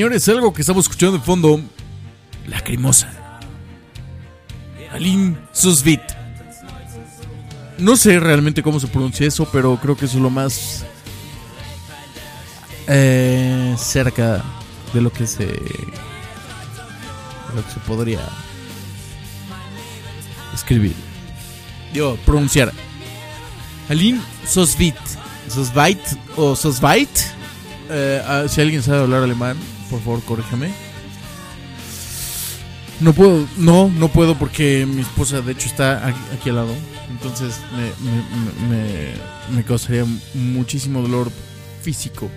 S1: Señores, algo que estamos escuchando de fondo. Lacrimosa. Aline Susvit. No sé realmente cómo se pronuncia eso, pero creo que eso es lo más eh, cerca de lo que se de lo que se podría escribir. Yo pronunciar. Aline Sosvit. Sosvait o Sosvait. Eh, ah, si alguien sabe hablar alemán, por favor, corríjame. No puedo, no, no puedo porque mi esposa de hecho está aquí, al lado. Entonces me- me causaría muchísimo dolor físico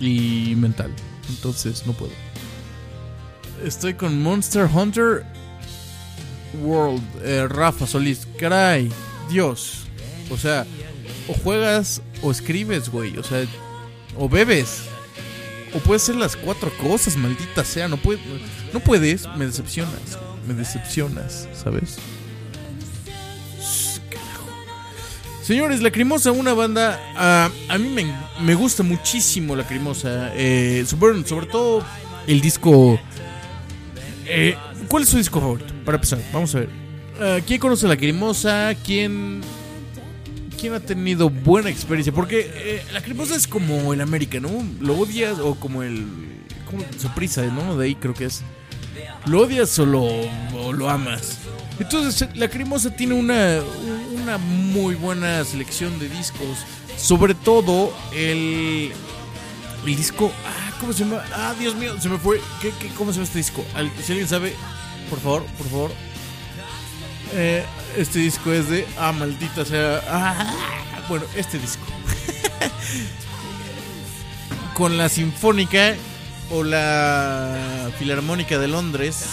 S1: y mental. Entonces no puedo. Estoy con Monster Hunter World. eh, Rafa Solís. Caray, Dios. O sea, o juegas o escribes, güey. O sea, o bebes. O puedes hacer las cuatro cosas, maldita sea. No, puedes, no puedes, me decepcionas. Me decepcionas, ¿sabes? Señores, Lacrimosa, una banda. ah, a mí me, me gusta muchísimo Lacrimosa. Eh, sobre, sobre todo el disco. eh, ¿Cuál es su disco favorito? Para empezar, vamos a ver. Ah, ¿Quién conoce Lacrimosa? ¿Quién quién ha tenido buena experiencia? Porque eh, la cremosa es como el América, ¿no? Lo odias o como el. Como prisa, ¿no? De ahí creo que es. ¿Lo odias o lo, o lo amas? Entonces, la cremosa tiene una, una muy buena selección de discos. Sobre todo el. El disco. Ah, ¿Cómo se llama? Ah, Dios mío, se me fue. ¿Qué, qué, cómo se llama este disco? Si alguien sabe, por favor, por favor. Eh, este disco es de. Ah, maldita sea. Ah, bueno, este disco. Con la Sinfónica o la Filarmónica de Londres.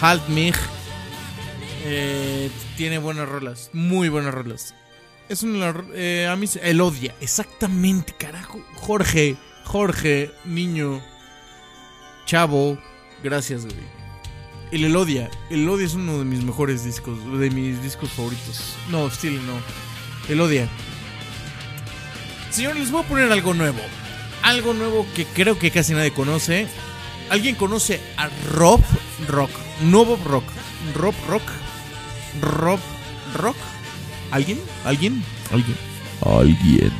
S1: Halt mich. Eh, tiene buenas rolas, muy buenas rolas. Es una. Eh, a mí. se- Elodia, exactamente, carajo. Jorge, Jorge, niño, chavo, gracias, güey. El Elodia, el Elodia es uno de mis mejores discos, de mis discos favoritos. No, Steel no. Elodia. Señores, les voy a poner algo nuevo. Algo nuevo que creo que casi nadie conoce. ¿Alguien conoce a Rob Rock? No Bob Rock. Rob Rock. Rob Rock. ¿Alguien? ¿Alguien? ¿Alguien? ¿Alguien?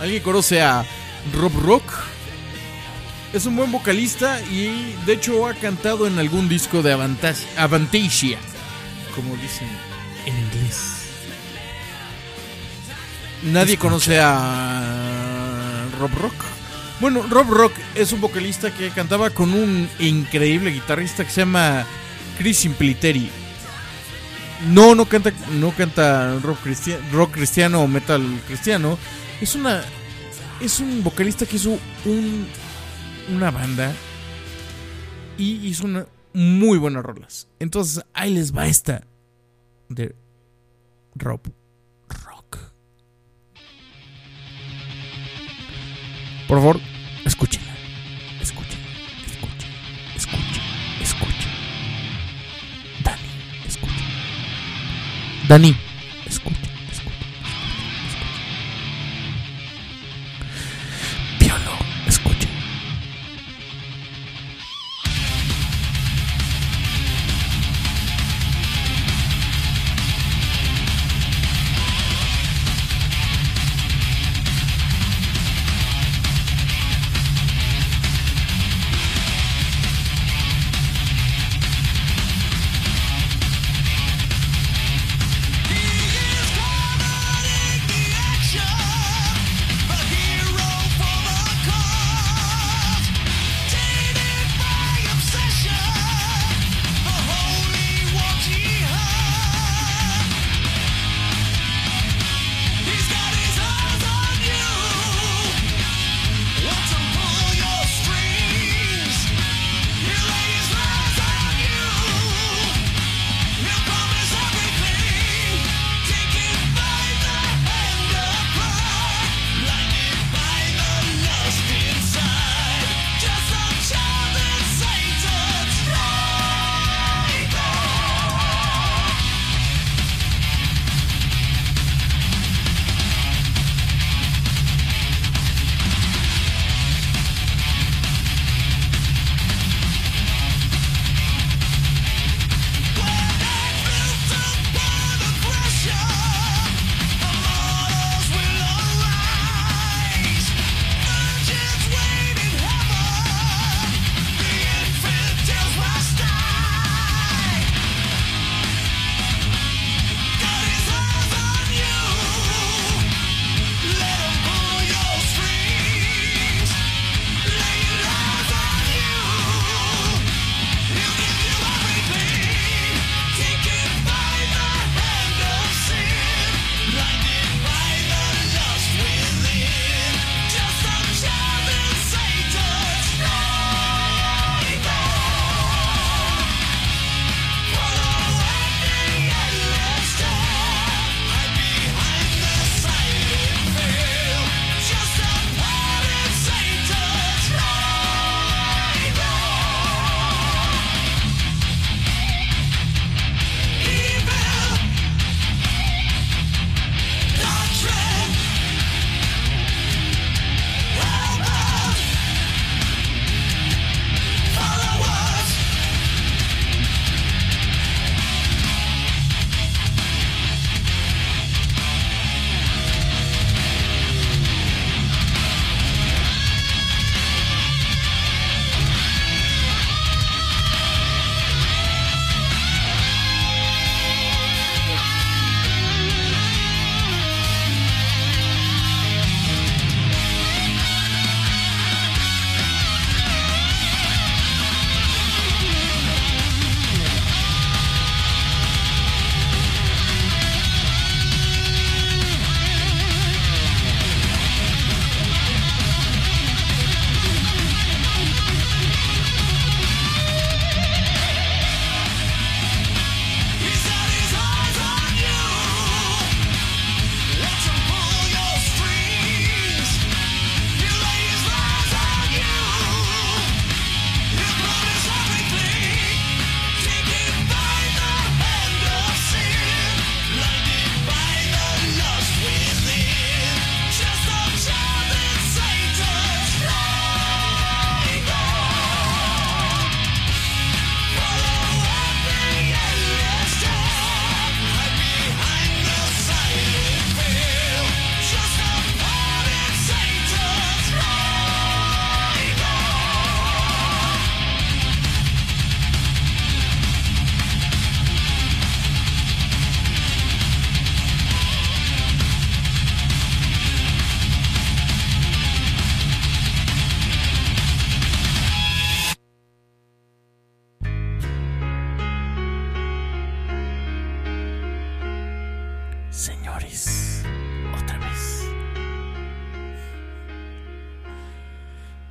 S1: ¿Alguien conoce a Rob Rock? Es un buen vocalista y de hecho ha cantado en algún disco de Avantas- Avantasia, como dicen en inglés. Nadie conoce a Rob Rock. Bueno, Rob Rock es un vocalista que cantaba con un increíble guitarrista que se llama Chris Impliteri. No, no canta, no canta rock, cristia- rock cristiano o metal cristiano. Es una, es un vocalista que hizo un, una banda y hizo una muy buenas rolas. Entonces ahí les va esta de Rob Rock. Por favor, escúchenla. Escuchen, escuchen, escuchen, escuchen. Dani, escuchen. Dani,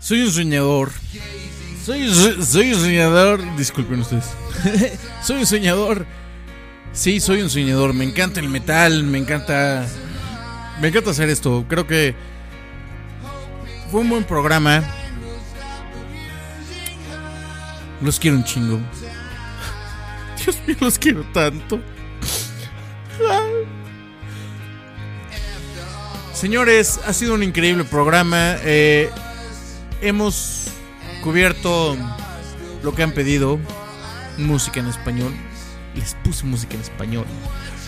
S1: Soy un soñador. Soy, soy, soy un soñador. Disculpen ustedes. soy un soñador. Sí, soy un soñador. Me encanta el metal. Me encanta. Me encanta hacer esto. Creo que fue un buen programa. Los quiero un chingo. Dios mío, los quiero tanto. Señores, ha sido un increíble programa. Eh, hemos cubierto lo que han pedido. Música en español. Les puse música en español.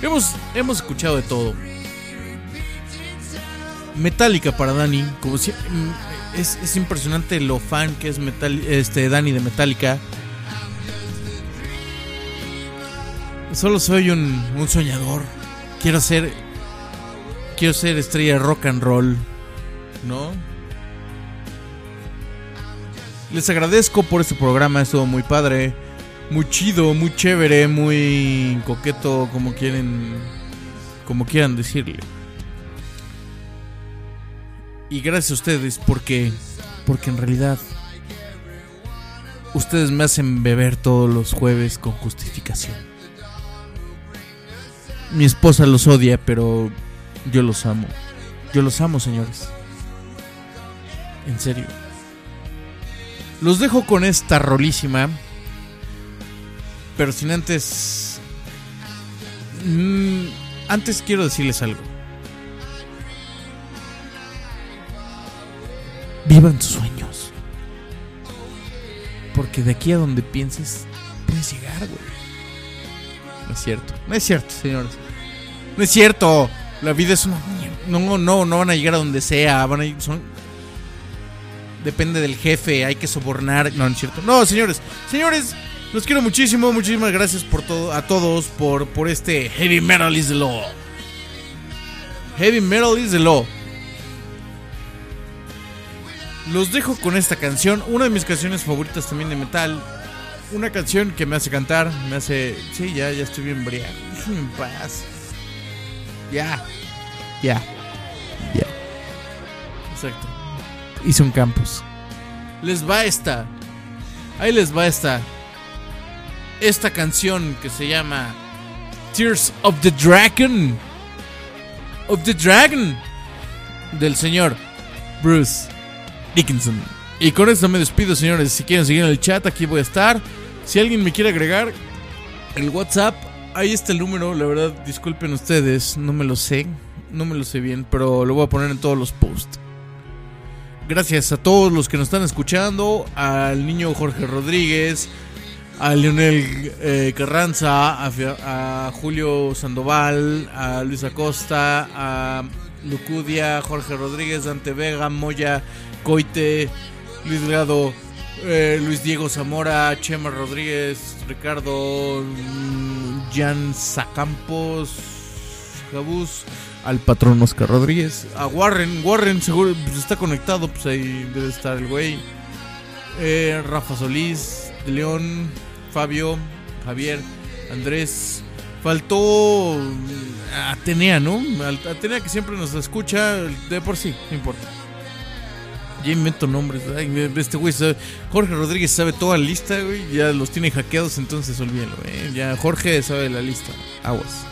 S1: Hemos, hemos escuchado de todo. Metallica para Dani. Como mm, es, es impresionante lo fan que es Metal, este, Dani de Metallica. Solo soy un, un soñador. Quiero ser. Quiero ser estrella rock and roll. ¿No? Les agradezco por este programa. Estuvo muy padre. Muy chido, muy chévere, muy coqueto, como quieren. Como quieran decirle. Y gracias a ustedes porque. Porque en realidad. Ustedes me hacen beber todos los jueves con justificación. Mi esposa los odia, pero yo los amo. Yo los amo, señores. En serio. Los dejo con esta rolísima. Pero sin antes... Mm, antes quiero decirles algo. Vivan sus sueños. Porque de aquí a donde pienses, puedes llegar, güey. No es cierto. No es cierto, señores. No es cierto. La vida es una. No, no, no van a llegar a donde sea. Van a son... Depende del jefe. Hay que sobornar. No, no es cierto. No, señores. Señores, los quiero muchísimo. Muchísimas gracias por todo, a todos por, por este Heavy Metal is the Law. Heavy Metal is the Law. Los dejo con esta canción. Una de mis canciones favoritas también de metal. Una canción que me hace cantar, me hace. Sí, ya, ya estoy bien briago. Déjenme en paz. Ya. Ya. Ya. Exacto. Hice un campus. Les va esta. Ahí les va esta. Esta canción que se llama Tears of the Dragon. Of the Dragon. Del señor Bruce Dickinson. Y con esto me despido, señores. Si quieren seguir en el chat, aquí voy a estar. Si alguien me quiere agregar el WhatsApp, ahí está el número. La verdad, disculpen ustedes, no me lo sé. No me lo sé bien, pero lo voy a poner en todos los posts. Gracias a todos los que nos están escuchando. Al niño Jorge Rodríguez. A Leonel eh, Carranza. A, a Julio Sandoval. A Luis Acosta. A Lucudia. Jorge Rodríguez. Dante Vega. Moya. Coite. Luis Delgado. eh, Luis Diego Zamora. Chema Rodríguez. Ricardo. mm, Jan Zacampos. Jabús. Al patrón Oscar Rodríguez. A Warren. Warren seguro pues, está conectado. Pues ahí debe estar el güey. Eh, Rafa Solís. León. Fabio. Javier. Andrés. Faltó mm, Atenea, ¿no? Atenea que siempre nos escucha. De por sí, no importa. Ya invento nombres. Este güey sabe- Jorge Rodríguez sabe toda la lista, güey. Ya los tiene hackeados, entonces olvídenlo, eh. Ya Jorge sabe la lista. Aguas.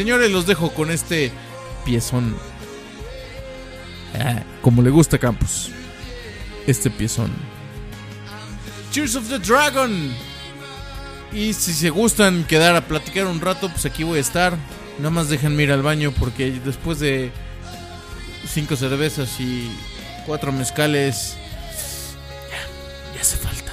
S1: Señores, los dejo con este piezón. Ah, como le gusta a Campos. Este piezón. Cheers of the Dragon. Y si se gustan quedar a platicar un rato, pues aquí voy a estar. Nada más déjenme ir al baño porque después de cinco cervezas y cuatro mezcales, ya, ya hace falta.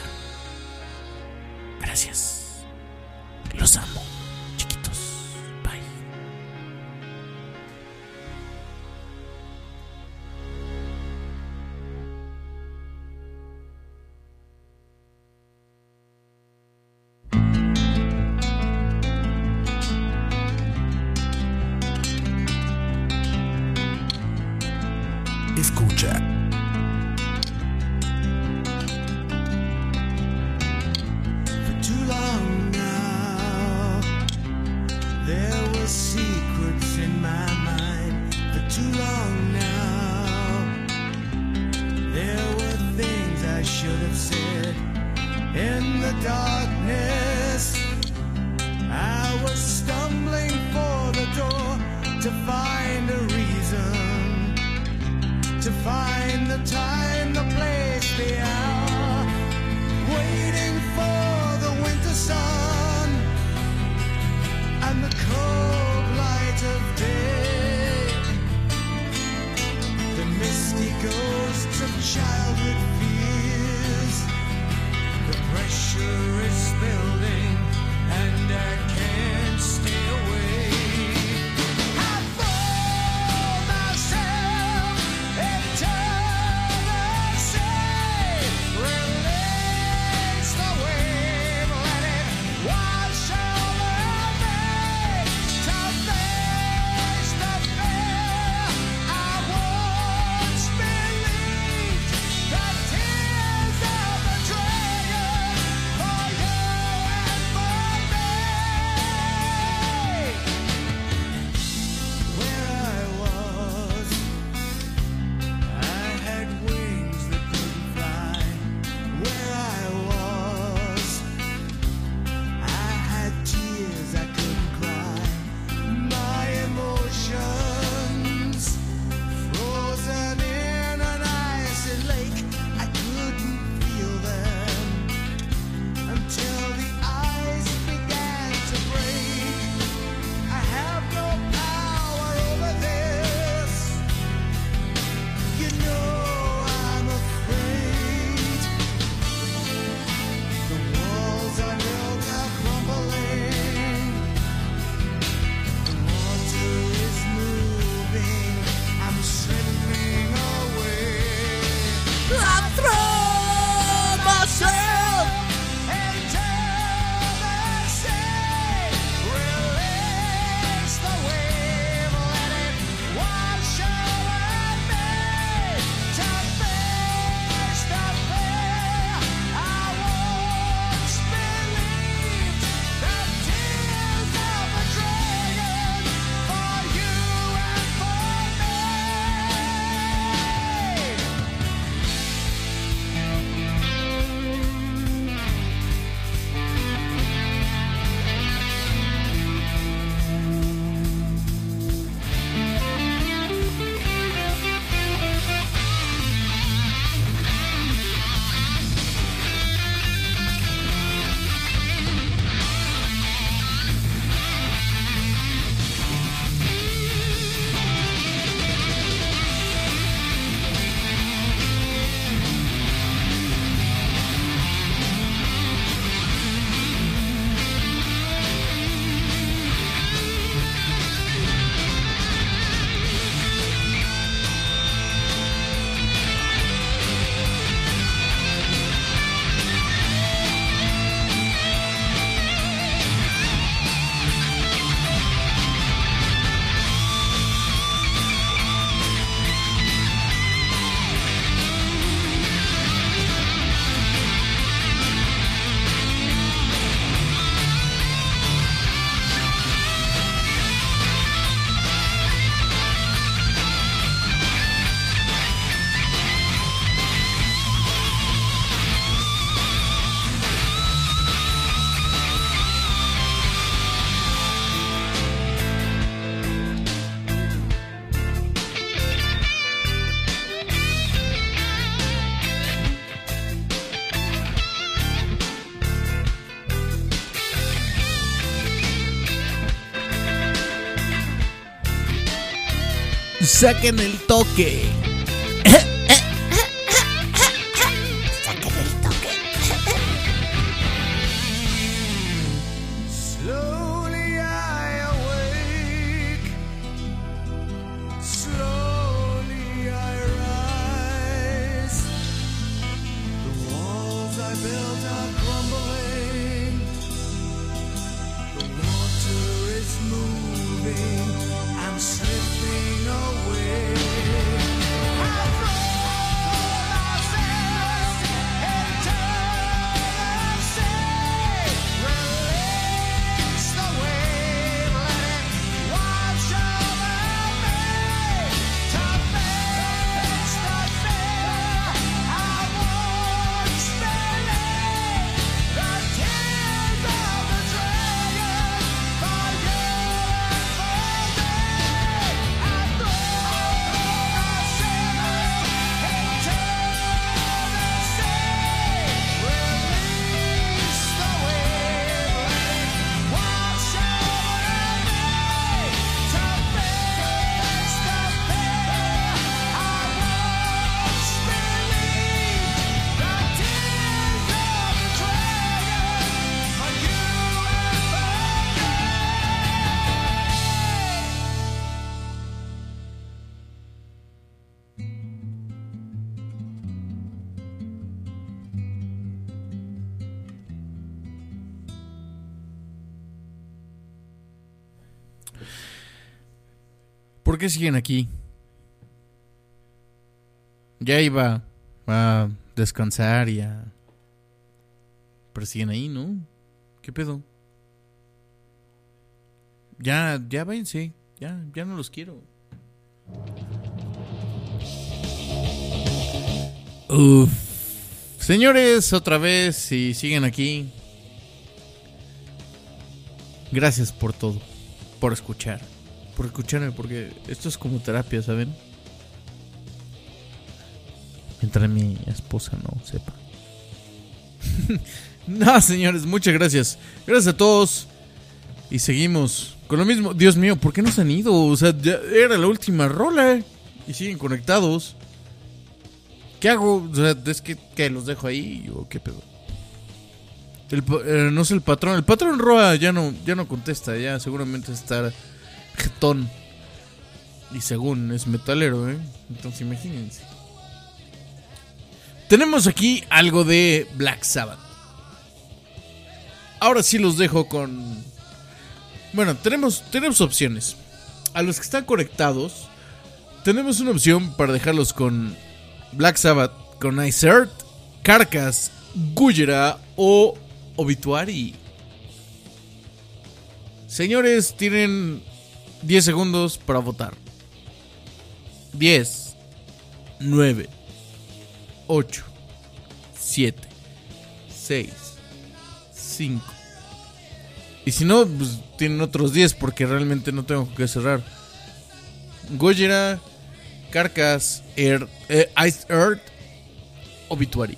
S3: Saquen el toque.
S1: Siguen aquí? Ya iba a descansar y a... Pero siguen ahí, ¿no? ¿Qué pedo? Ya, ya váyanse. Ya, ya no los quiero. Uf. Señores, otra vez, si siguen aquí. Gracias por todo. Por escuchar. Por escucharme, porque esto es como terapia, ¿saben? Mientras mi esposa no sepa. no, señores, muchas gracias. Gracias a todos. Y seguimos con lo mismo. Dios mío, ¿por qué no se han ido? O sea, ya era la última rola. Y siguen conectados. ¿Qué hago? O sea, es que, los dejo ahí o qué pedo. El eh, no sé el patrón. El patrón Roa ya no, ya no contesta. Ya seguramente está jetón. Y según es metalero, ¿eh? Entonces imagínense. Tenemos aquí algo de Black Sabbath. Ahora sí los dejo con... Bueno, tenemos, tenemos opciones. A los que están conectados, tenemos una opción para dejarlos con Black Sabbath, con Ice Earth, Carcass, Gujira o Obituary. Señores, tienen 10 segundos para votar. 10, 9, 8, 7, 6, 5. Y si no, pues tienen otros 10 porque realmente no tengo que cerrar. Gojira, Carcass, Earth, eh, Ice Earth, Obituary.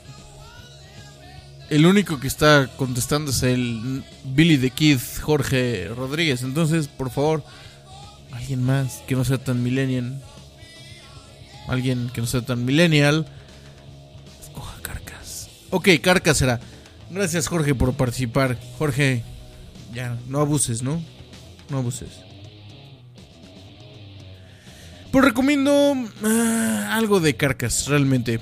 S1: El único que está contestando es el Billy the Kid Jorge Rodríguez. Entonces, por favor, alguien más que no sea tan millennial. Alguien que no sea tan millennial. Escoja Carcass. Ok, Carcass será. Gracias, Jorge, por participar. Jorge, ya, no abuses, ¿no? No abuses. Pues recomiendo ah, algo de Carcass, realmente.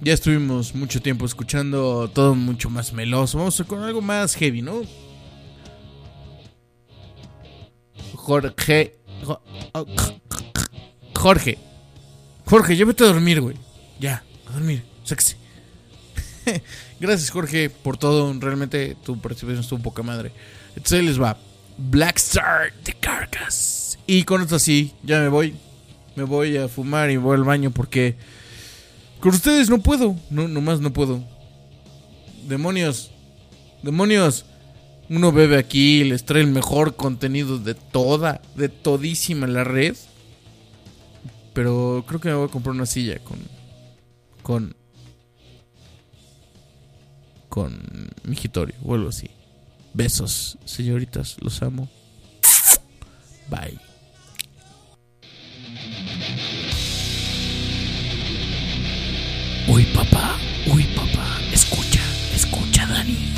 S1: Ya estuvimos mucho tiempo escuchando todo mucho más meloso. Vamos con algo más heavy, ¿no? Jorge. Oh, Jorge. Jorge, ya vete a dormir, güey. Ya, a dormir. Sáquese. Gracias, Jorge, por todo. Realmente tu participación estuvo poca madre. Entonces ahí les va. Black Star de Carcass. Y con esto así, ya me voy. Me voy a fumar y voy al baño porque con ustedes no puedo. No, nomás no puedo. Demonios. Demonios. Uno bebe aquí y les trae el mejor contenido de toda, de todísima la red. Pero creo que me voy a comprar una silla con. Con. Con migitorio o algo así. Besos, señoritas, los amo. Bye.
S2: Uy, papá, uy, papá, escucha, escucha, Dani,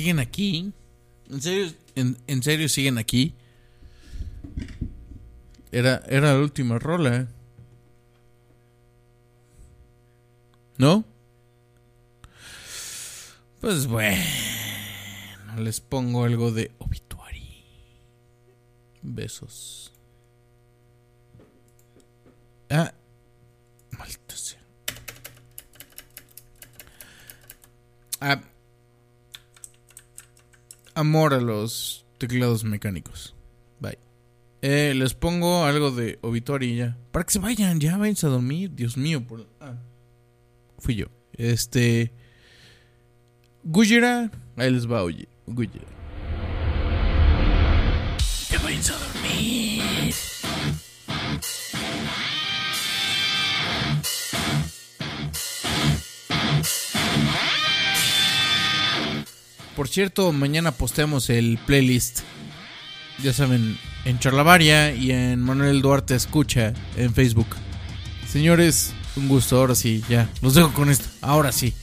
S1: Siguen aquí. ¿En serio, en, en serio siguen aquí? Era, era la última rola. ¿eh? ¿No? Pues bueno, les pongo algo de obituary. Besos. Ah, maldita sea. Ah, amor a los teclados mecánicos. Bye. Eh, les pongo algo de obituary. Para que se vayan, ya váyanse a dormir. Dios mío. Por... Ah, fui yo. Este. Gujira. Ahí les va, oye. Gujira.
S2: Ya a dormir.
S1: Por cierto, mañana posteamos el playlist. Ya saben, en Charlavaria y en Manuel Duarte Escucha en Facebook. Señores, un gusto. Ahora sí, ya. Los dejo con esto. Ahora sí.